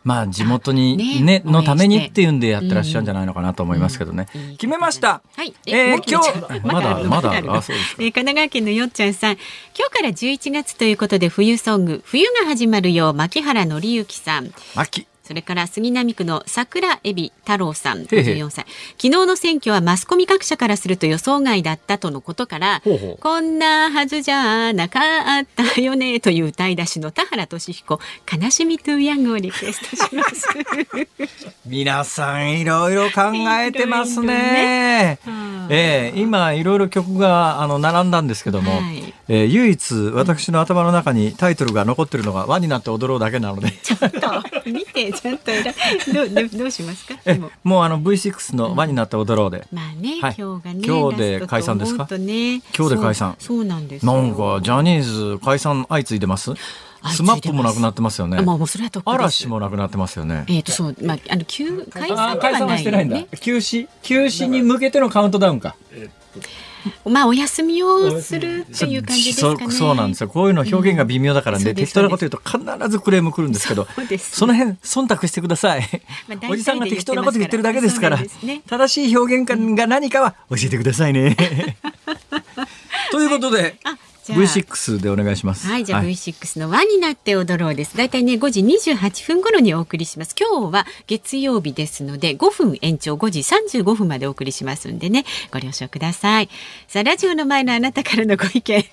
まあ地元にね。ねのためにっていうんでやってらっしゃるんじゃないのかなと思いますけどね。うん。決めました。はい。え今日 まだまだあそうですか。えー神奈川県のよっちゃんさん、今日から11月ということで冬ソング、冬が始まるよ、牧原紀之さん。マキ。それから杉並区の桜エビ太郎さん、へへ54歳。昨日の選挙はマスコミ各社からすると予想外だったとのことから、こんなはずじゃなかったよねという歌い出しの田原俊彦、悲しみトゥーヤングをリクエストします。皆さんいろいろ考えてますね。うんええ今いろいろ曲があの並んだんですけども、はいえー唯一私の頭の中にタイトルが残ってるのが「輪になって踊ろう」だけなので。ちょっと見て ちゃんと選どうどうどうしますか？えでも。もうあの V6 の「輪になって踊ろうで」まあね、はい。今日がね今日で解散ですか？ね、今日で解散。そうそうなんですよ。なんかジャニーズ解散相次いでます？相次いでます。スマップもなくなってますよね。あもうもうそれはとっくです嵐もなくなってますよね。えっ、とそうまああの休解あ散ではないよね。休止？休止に向けてのカウントダウンかまあお休みをするっていう感じですかね。そうそうなんですよ。こういうの表現が微妙だからね、うん適当なこと言うと必ずクレームくるんですけどその辺忖度してください、まあおじさんが適当なこと言ってるだけですからね。正しい表現が何かは教えてくださいね。ということで V6 でお願いします。はい、じゃあ V6 の輪になって踊ろうです。だいたいね、5時28分頃にお送りします。今日は月曜日ですので、5分延長5時35分までお送りしますんでね、ご了承ください。さあ、ラジオの前のあなたからのご意見。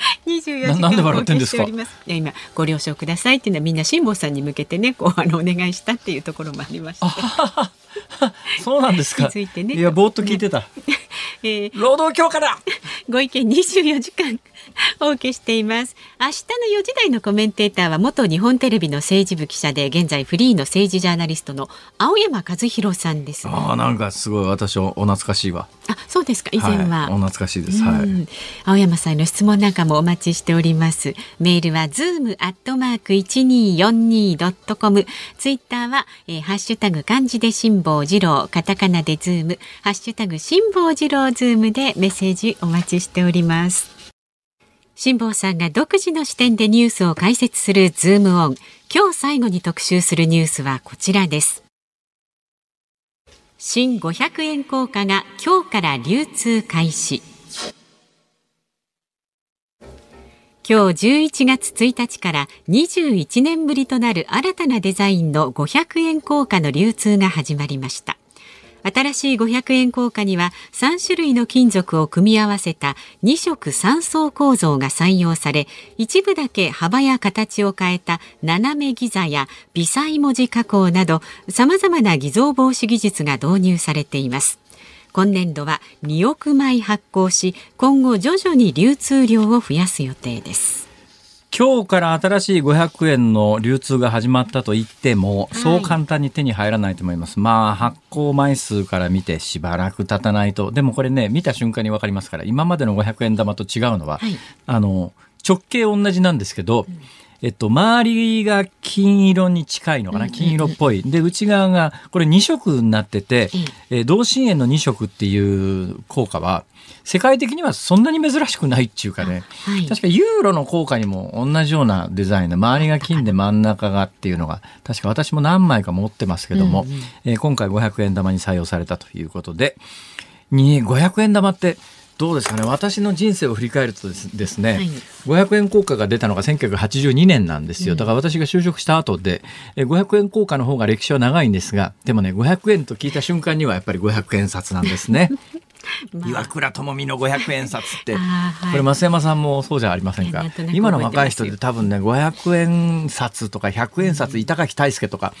24時間ななんで笑ってんですか？お受けしております。いや今ご了承くださいっていうのはみんな辛坊さんに向けてね こうあのお願いしたっていうところもありまして、そうなんですか。気づいてね。いやぼーっと聞いてた、えー。労働協会だ。ご意見24時間お受けしています。明日の4時台のコメンテーターは元日本テレビの政治部記者で現在フリーの政治ジャーナリストの青山和弘さんです、ああなんかすごい私お懐かしいわ。あそうですか。以前は、はい、お懐かしいです、はい、青山さんの質問なんかもお待ちしております。メールはズームアットマーク一二四二ドットコム。ツイッターは、えー、ハッシュタグ漢字で辛坊治郎カタカナでズーム。ハッシュタグ辛坊治郎ズームでメッセージお待ちしております辛坊さんが独自の視点でニュースを解説するズームオン。今日最後に特集するニュースはこちらです。新500円硬貨が今日から流通開始。今日11月1日から21年ぶりとなる新たなデザインの500円硬貨の流通が始まりました。新しい500円硬貨には3種類の金属を組み合わせた2色3層構造が採用され一部だけ幅や形を変えた斜めギザや微細文字加工などさまざまな偽造防止技術が導入されています。今年度は2億枚発行し今後徐々に流通量を増やす予定です。今日から新しい500円の流通が始まったと言っても、はい、そう簡単に手に入らないと思います。まあ、発行枚数から見てしばらく経たないと。でもこれね、見た瞬間にわかりますから、今までの500円玉と違うのは、はい、あの、直径同じなんですけど、うんえっと、周りが金色に近いのかな、金色っぽい。で、内側が、これ2色になってて、えー、同心円の2色っていう効果は、世界的にはそんなに珍しくないっていうかね、はい、確かユーロの効果にも同じようなデザインで周りが金で真ん中がっていうのが確か私も何枚か持ってますけども、うんうん、えー、今回500円玉に採用されたということでに500円玉ってどうですかね。私の人生を振り返るとですね、はい、500円硬貨が出たのが1982年なんですよ。だから私が就職した後で500円硬貨の方が歴史は長いんですがでもね500円と聞いた瞬間にはやっぱり500円札なんですね。まあ、岩倉智美の500円札って、はい、これ増山さんもそうじゃありませんか、今の若い人で多分ね500円札とか100円札、板垣大輔とか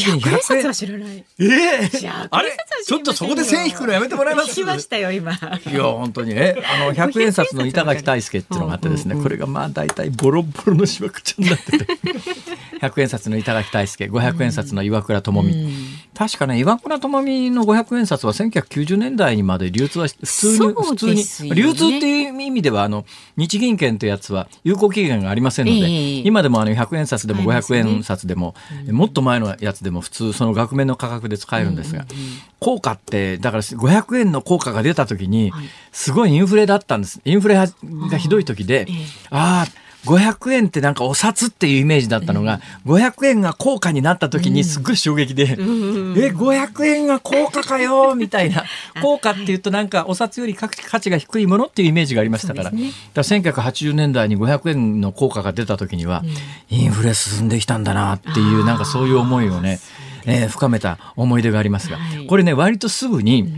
特に100円札は知らない。ええ。ー、あれ？ちょっとそこで線引くのやめてもらえます？聞きましたよ今。いや本当にね。あの100円札の板垣大輔っていうのがあってですね、これがまあ大体ボロボロのしわくちゃになってて。100円札の板垣大輔500円札の岩倉智美、うん、確かね岩倉智美の500円札は1990年代にまで流通は普通に、ね、普通に流通っていう意味ではあの日銀券というやつは有効期限がありませんので、えー、今でもあの100円札でも500円札でも、ね、もっと前のやつでも普通その額面の価格で使えるんですが、うんうんうん、効果ってだから500円の効果が出た時にすごいインフレだったんです。インフレがひどい時で、ああ500円ってなんかお札っていうイメージだったのが、うん、500円が硬貨になった時にすっごい衝撃で、うん、え、500円が硬貨かよみたいな。硬貨っていうとなんかお札より価値が低いものっていうイメージがありましたから。ね、だから1980年代に500円の硬貨が出た時には、うん、インフレ進んできたんだなっていう、なんかそういう思いをね、えー、深めた思い出がありますが、はい、これね、割とすぐに、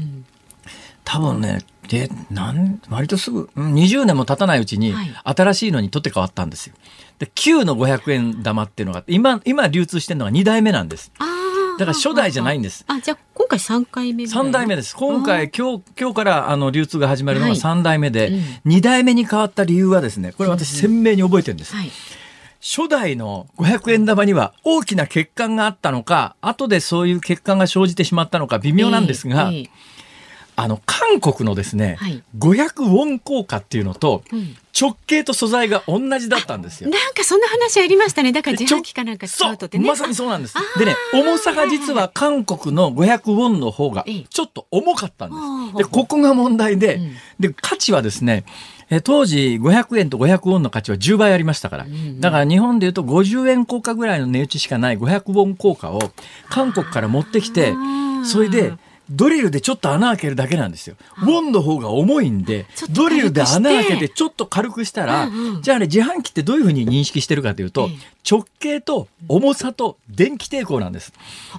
多分ね、で、なん、割とすぐ、20年も経たないうちに、新しいのに取って変わったんですよ。で、旧の500円玉っていうのが、今、今流通してるのが2代目なんです。だから初代じゃないんです。あ、じゃあ今回3回目三代目です。今回、今日、今日からあの流通が始まるのが3代目で、はいうん、2代目に変わった理由はですね、これ私鮮明に覚えてるんです。はい初代の500円玉には大きな欠陥があったのか、後でそういう欠陥が生じてしまったのか微妙なんですが、えーえーあの、韓国のですね、はい、500ウォン硬貨っていうのと、直径と素材が同じだったんですよ。なんかそんな話ありましたね。だから自販機かなんか使うとってね。まさにそうなんです。でね、重さが実は韓国の500ウォンの方がちょっと重かったんです。で、ここが問題で、で、価値はですね、え当時500円と500ウォンの価値は10倍ありましたから、だから日本でいうと50円硬貨ぐらいの値打ちしかない500ウォン硬貨を韓国から持ってきてそれでドリルでちょっと穴開けるだけなんですよ。ウォンの方が重いんで、ドリルで穴開けてちょっと軽くしたら、じゃあね、自販機ってどういうふうに認識してるかというと、直径と重さと電気抵抗なんです。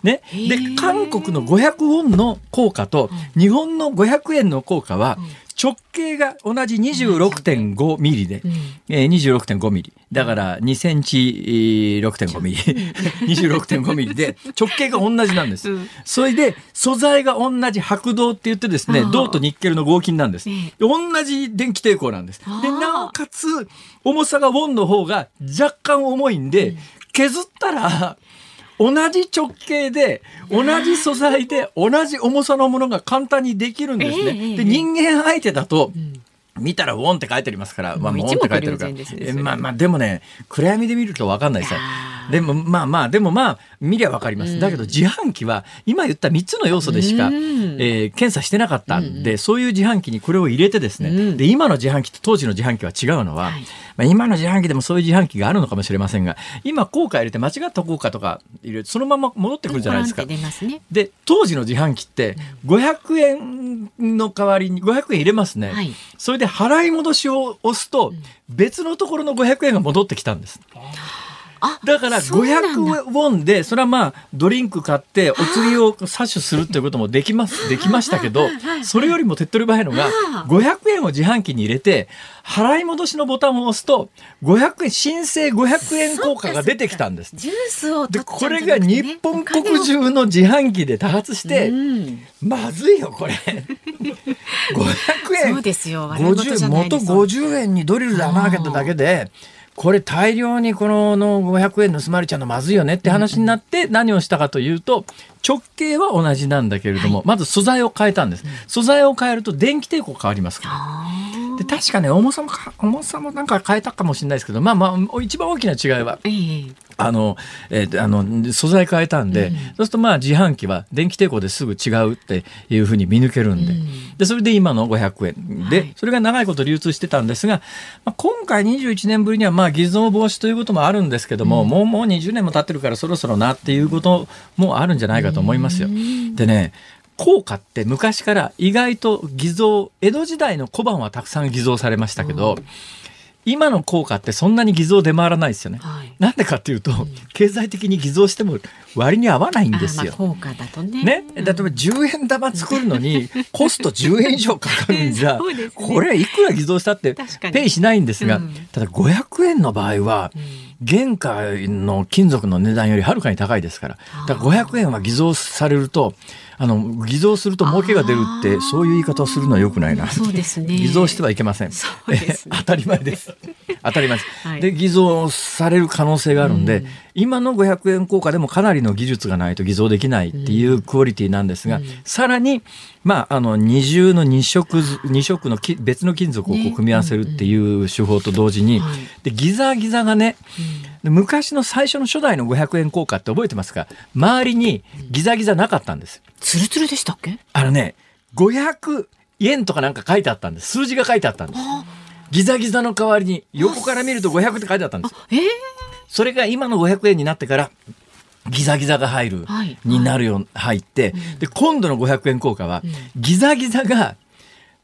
ね。で、韓国の500ウォンの効果と、日本の500円の効果は、直径が同じ26.5ミリで、うん、えー、26.5ミリ。だから2センチ6.5ミリ。26.5 ミリで直径が同じなんです。うん、それで素材が同じ白銅って言ってですね、銅とニッケルの合金なんです。同じ電気抵抗なんです。で、なおかつ重さがウォンの方が若干重いんで、削ったら、同じ直径で、同じ素材で、同じ重さのものが簡単にできるんですね。で、人間相手だと、見たらウォンって書いてありますから、まあ、ウォンって書いてあるから。えまあまあ、でもね、暗闇で見ると分かんないですよ。でもまあまあ、でもまあ、見りゃ分かります。だけど自販機は、今言った3つの要素でしか、えー、検査してなかったんで、そういう自販機にこれを入れてですね、で、今の自販機と当時の自販機は違うのは、まあ、今の自販機でもそういう自販機があるのかもしれませんが、今効果入れて間違った効果とか入れるそのまま戻ってくるじゃないですか。で、当時の自販機って、500円の代わりに500円入れますね。それで払い戻しを押すと、別のところの500円が戻ってきたんです。だから500ウォンでそれはまあドリンク買ってお釣りを搾取するっていうこともできます できましたけどそれよりも手っ取り早いのが500円を自販機に入れて払い戻しのボタンを押すと500円申請500円効果が出てきたんです。ジュースをでこれが日本国中の自販機で多発して、まずいよこれ。500円。そうですよ。50元50円にドリルで穴開けただけで。これ大量にこのの500円盗まれちゃうのまずいよねって話になって何をしたかというと直径は同じなんだけれども、まず素材を変えたんです。素材を変えると電気抵抗変わりますから。で確かね重さも重さもなんか変えたかもしれないですけどまあまあ一番大きな違いは、あの、えー、あの、素材変えたんで、うん、そうするとまあ自販機は電気抵抗ですぐ違うっていうふうに見抜けるんで、うん、で、それで今の500円。で、はい、それが長いこと流通してたんですが、まあ、今回21年ぶりにはまあ偽造防止ということもあるんですけども、うん、もうもう20年も経ってるからそろそろなっていうこともあるんじゃないかと思いますよ。でね、効果って昔から意外と偽造、江戸時代の小判はたくさん偽造されましたけど、今の効果ってそんなに偽造出回らないですよね。はい、なんでかっていうと、うん、経済的に偽造しても割に合わないんですよ。効果だとね。ね、例えば10円玉作るのにコスト10円以上かかるんじゃ、ね、これいくら偽造したってペイしないんですが、うん、ただ500円の場合は、原価の金属の値段よりはるかに高いですから、だから500円は偽造されると、あの偽造すると儲けが出るってそういう言い方をするのはよくないな。そうですね。偽造してはいけません。そうです、ね、当たり前です。当たり前です。はい、で偽造される可能性があるんで、うん、今の500円硬貨でもかなりの技術がないと偽造できないっていうクオリティなんですが、うん、さらにまああの二重の二色二色のき別の金属をこう組み合わせるっていう手法と同時に、ねうんうん、でギザギザがね。昔の最初の初代の500円硬貨って覚えてますか？周りにギザギザなかったんです。ツルツルでしたっけ？あのね、500円とかなんか書いてあったんです。数字が書いてあったんです。ギザギザの代わりに横から見ると500って書いてあったんです。えー、それが今の500円になってから、ギザギザが入る、はい、になるよう、入って、で、今度の500円硬貨は、ギザギザが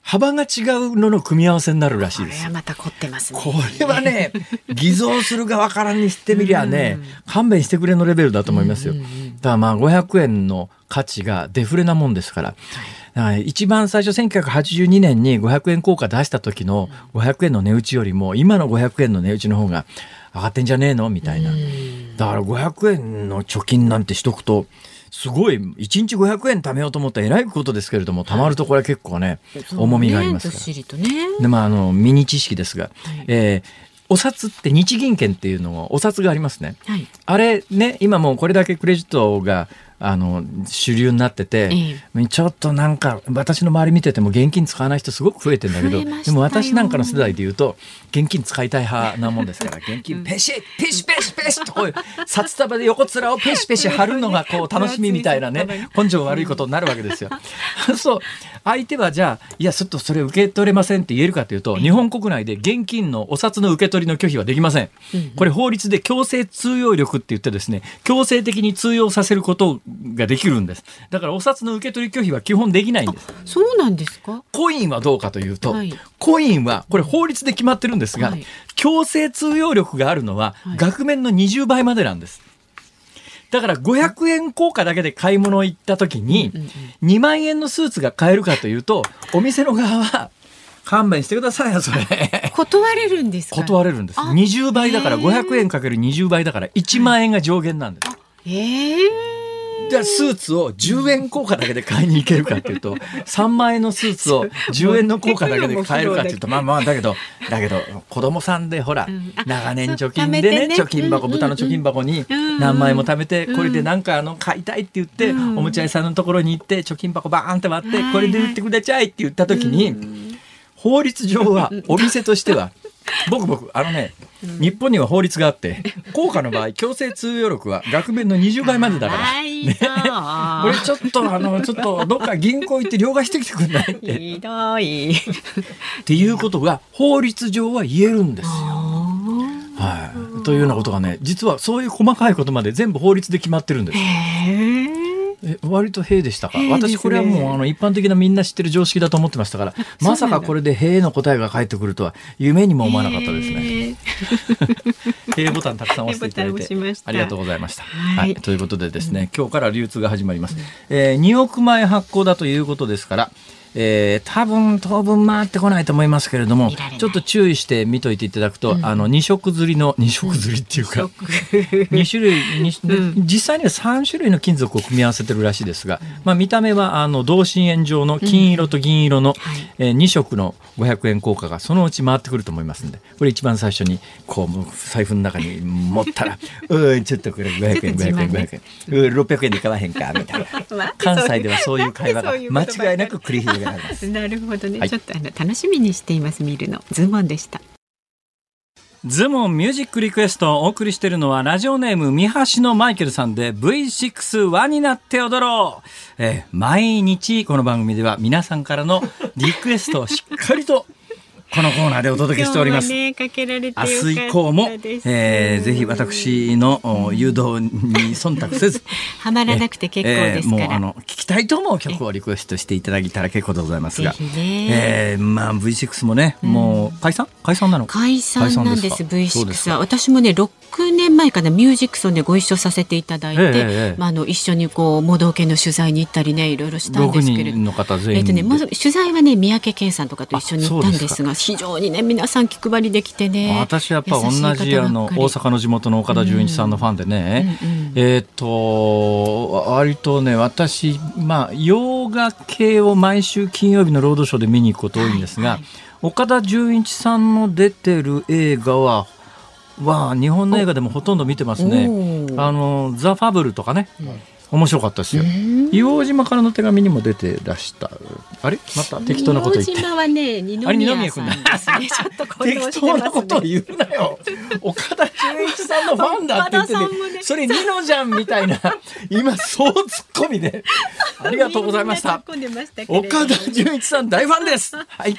幅が違うのの組み合わせになるらしいです。これはまた凝ってますね。これはね、偽造する側からにしてみりゃね、勘弁してくれのレベルだと思いますよ。だからまあ500円の価値がデフレなもんですから。一番最初1982年に500円硬貨出した時の500円の値打ちよりも今の500円の値打ちの方が上がってんじゃねえのみたいな。だから500円の貯金なんてしとくとすごい1日500円貯めようと思ったらえらいことですけれども貯まるとこれは結構ね、重みがありますから。ね、でまああのミニ知識ですが、はい、えーお札って日銀券っていうのをお札がありますね、はい、あれね今もうこれだけクレジットがあの主流になってて、ええ、ちょっとなんか私の周り見てても現金使わない人すごく増えてんだけどでも私なんかの世代で言うと現金使いたい派なもんですから現金ペシッペシペシペシとこういう札束で横面をペシペシ貼るのがこう楽しみみたいなね根性悪いことになるわけですよ。そう相手はじゃあいやちょっとそれ受け取れませんって言えるかというと日本国内で現金のお札の受け取りの拒否はできません。これ法律で強制通用力って言ってですね強制的に通用させることができるんです。だからお札の受け取り拒否は基本できないんです。そうなんですか？コインはどうかというと、はい、コインはこれ法律で決まってるんですが、はい、強制通用力があるのは額面の20倍までなんです。だから500円硬貨だけで買い物行った時に2万円のスーツが買えるかというとお店の側は勘弁してくださいよそれ。断れるんです断れるんです。20倍だから500円かける20倍だから1万円が上限なんです。ええーじゃあスーツを10円硬貨だけで買いに行けるかっていうと3万円のスーツを10円の硬貨だけで買えるかっていうと まあまあだけどだけど子供さんでほら、長年貯金でね貯金箱豚の貯金箱に何万円も貯めてこれでなんかあの買いたいって言っておもちゃ屋さんのところに行って貯金箱バーンって割ってこれで売ってくれちゃいって言った時に法律上は お店としては 僕僕あのね、日本には法律があって効果の場合強制通用力は額面の20倍までだから、ね、これちょっとあのちょっとどっか銀行行って両替してきてくんない？っ てひどい。っていうことが法律上は言えるんですよ。はい、というようなことがね実はそういう細かいことまで全部法律で決まってるんです。え割と兵でしたか、ね、私これはもうあの一般的なみんな知ってる常識だと思ってましたからまさかこれで兵の答えが返ってくるとは夢にも思わなかったですね。兵ボタンたくさん押していただいてありがとうございました。はい、はい、ということでですね、今日から流通が始まります。えー、2億枚発行だということですから。えー、多分当分回ってこないと思いますけれどもちょっと注意して見といていただくと、うん、あの2色釣りの2色釣りっていうか、うん、2種類うん、実際には3種類の金属を組み合わせてるらしいですが、まあ、見た目はあの同心円状の金色と銀色の、うん、えー、2色の500円硬貨がそのうち回ってくると思いますんでこれ一番最初にこう財布の中に持ったら「うんちょっとこれ500円500円500円、うん、600円で買わへんか」みたいな。関西ではそういう会話が間違いなく繰り広げられます。なるほどね、はい、ちょっとあの楽しみにしています見るのズモンでした。ズモンミュージックリクエストをお送りしているのはラジオネーム三橋のマイケルさんで V6 輪になって踊ろう、えー、毎日この番組では皆さんからのリクエストをしっかりとこのコーナーでお届けしております。ね、明日以降も、えー、ぜひ私の誘導に忖度せず、はまらなくて結構ですから、えー、もうあの聞きたいと思う曲をリクエストしていただいたら結構でございますが、えー、まあ V6 もね、もう解散？解散なの？解散なんです V6 は。私もね6年前からミュージックソンでご一緒させていただいて、えー、まああの一緒にこう盲導犬の取材に行ったりねいろいろしたんですけれど。も、えっ、とねまず取材はね三宅健さんとかと一緒に行ったんですが。非常にね皆さん気配りできてね私やっぱ同じあの大阪の地元の岡田准一さんのファンでね、うんうんうん、えっ、と割とね私まあ洋画系を毎週金曜日のロードショーで見に行くこと多いんですが、はいはい、岡田准一さんの出てる映画はは日本の映画でもほとんど見てますね。あのザ・ファブルとかね。うん面白かったですよ。硫黄島からの手紙にも出てらした。あれ？また適当なこと言って。硫黄島はね、二宮さんですね。ちょっと適当なこと言うなよ。岡田准一さんのファンだって言ってて、ね、それニノじゃんみたいな、今そうツッコミで。ありがとうございました。岡田准一さん大ファンです。はい。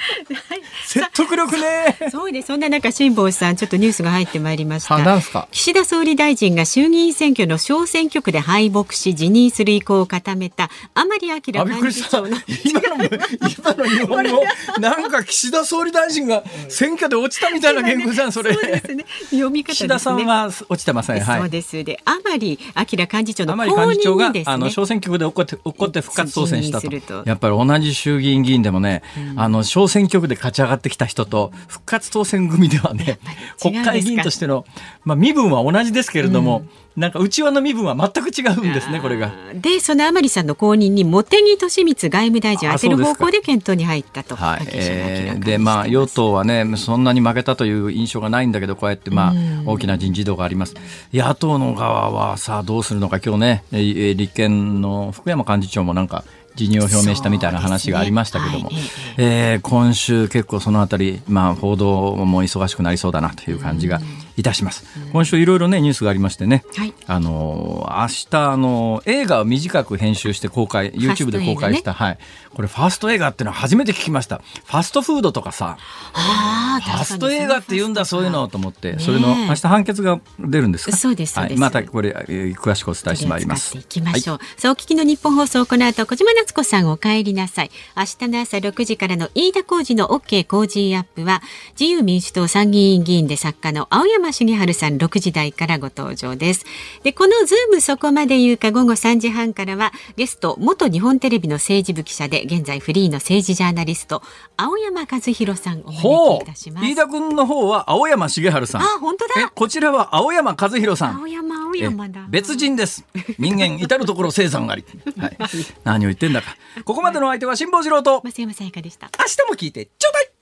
説得力ね。そうです。そんな中辛坊さん、ちょっとニュースが入ってまいりました。岸田総理大臣が衆議院選挙の小選挙区で敗北し、辞任する意向を固めた甘利明幹事長の今の今の日本語なんか岸田総理大臣が選挙で落ちたみたいな言語じゃんそれ。そうですね。読み方、ね、岸田さんは落ちてません。はい、そうです。で甘利明幹事長の甘利幹事長が、あの小選挙区で起こって起こって復活当選したと。やっぱり同じ衆議院議員でもね、うん、あの小選挙区で勝ち上がってきた人と復活当選組ではね、国会議員としてのまあ身分は同じですけれども。うんなんか内輪の身分は全く違うんですね、これが。で、その甘利さんの後任に茂木敏光外務大臣を当てる方向で検討に入ったと。はい。えー、で、まあ、与党はね、そんなに負けたという印象がないんだけど、こうやって、まあ、大きな人事異動があります。野党の側はさあ、どうするのか、今日ね、立憲の福山幹事長もなんか、辞任を表明したみたいな話がありましたけども、ねはい、えー、今週結構そのあたり、まあ、報道も忙しくなりそうだなという感じがいたします。今週いろいろねニュースがありましてね、はい、あの明日あの映画を短く編集して公開 YouTube で公開した、ね、はいこれファースト映画っていうのは初めて聞きました。ファストフードとかさ、ファスト映画って言うんだそういうのと思って、それの明日判決が出るんですか？そうですはい、またこれ、えー、詳しくお伝えしてまいります。いきましょう。はい、そう聞きの日本放送この後小島夏子さんお帰りなさい。明日の朝6時からの飯田浩二の OK 工事アップは自由民主党参議院議員で作家の青山山茂春さん6時台からご登場です。で、このズームそこまで言うか午後3時半からはゲスト元日本テレビの政治部記者で現在フリーの政治ジャーナリスト青山和弘さんお招きいたします。飯田君の方は青山茂春さん。あ、本当だ。こちらは青山和弘さん。青山青山だ。別人です。人間至る所生産あり。はい。何を言ってんだか。ここまでの相手は辛坊治郎と増山さやかでした。明日も聞いてちょうだい。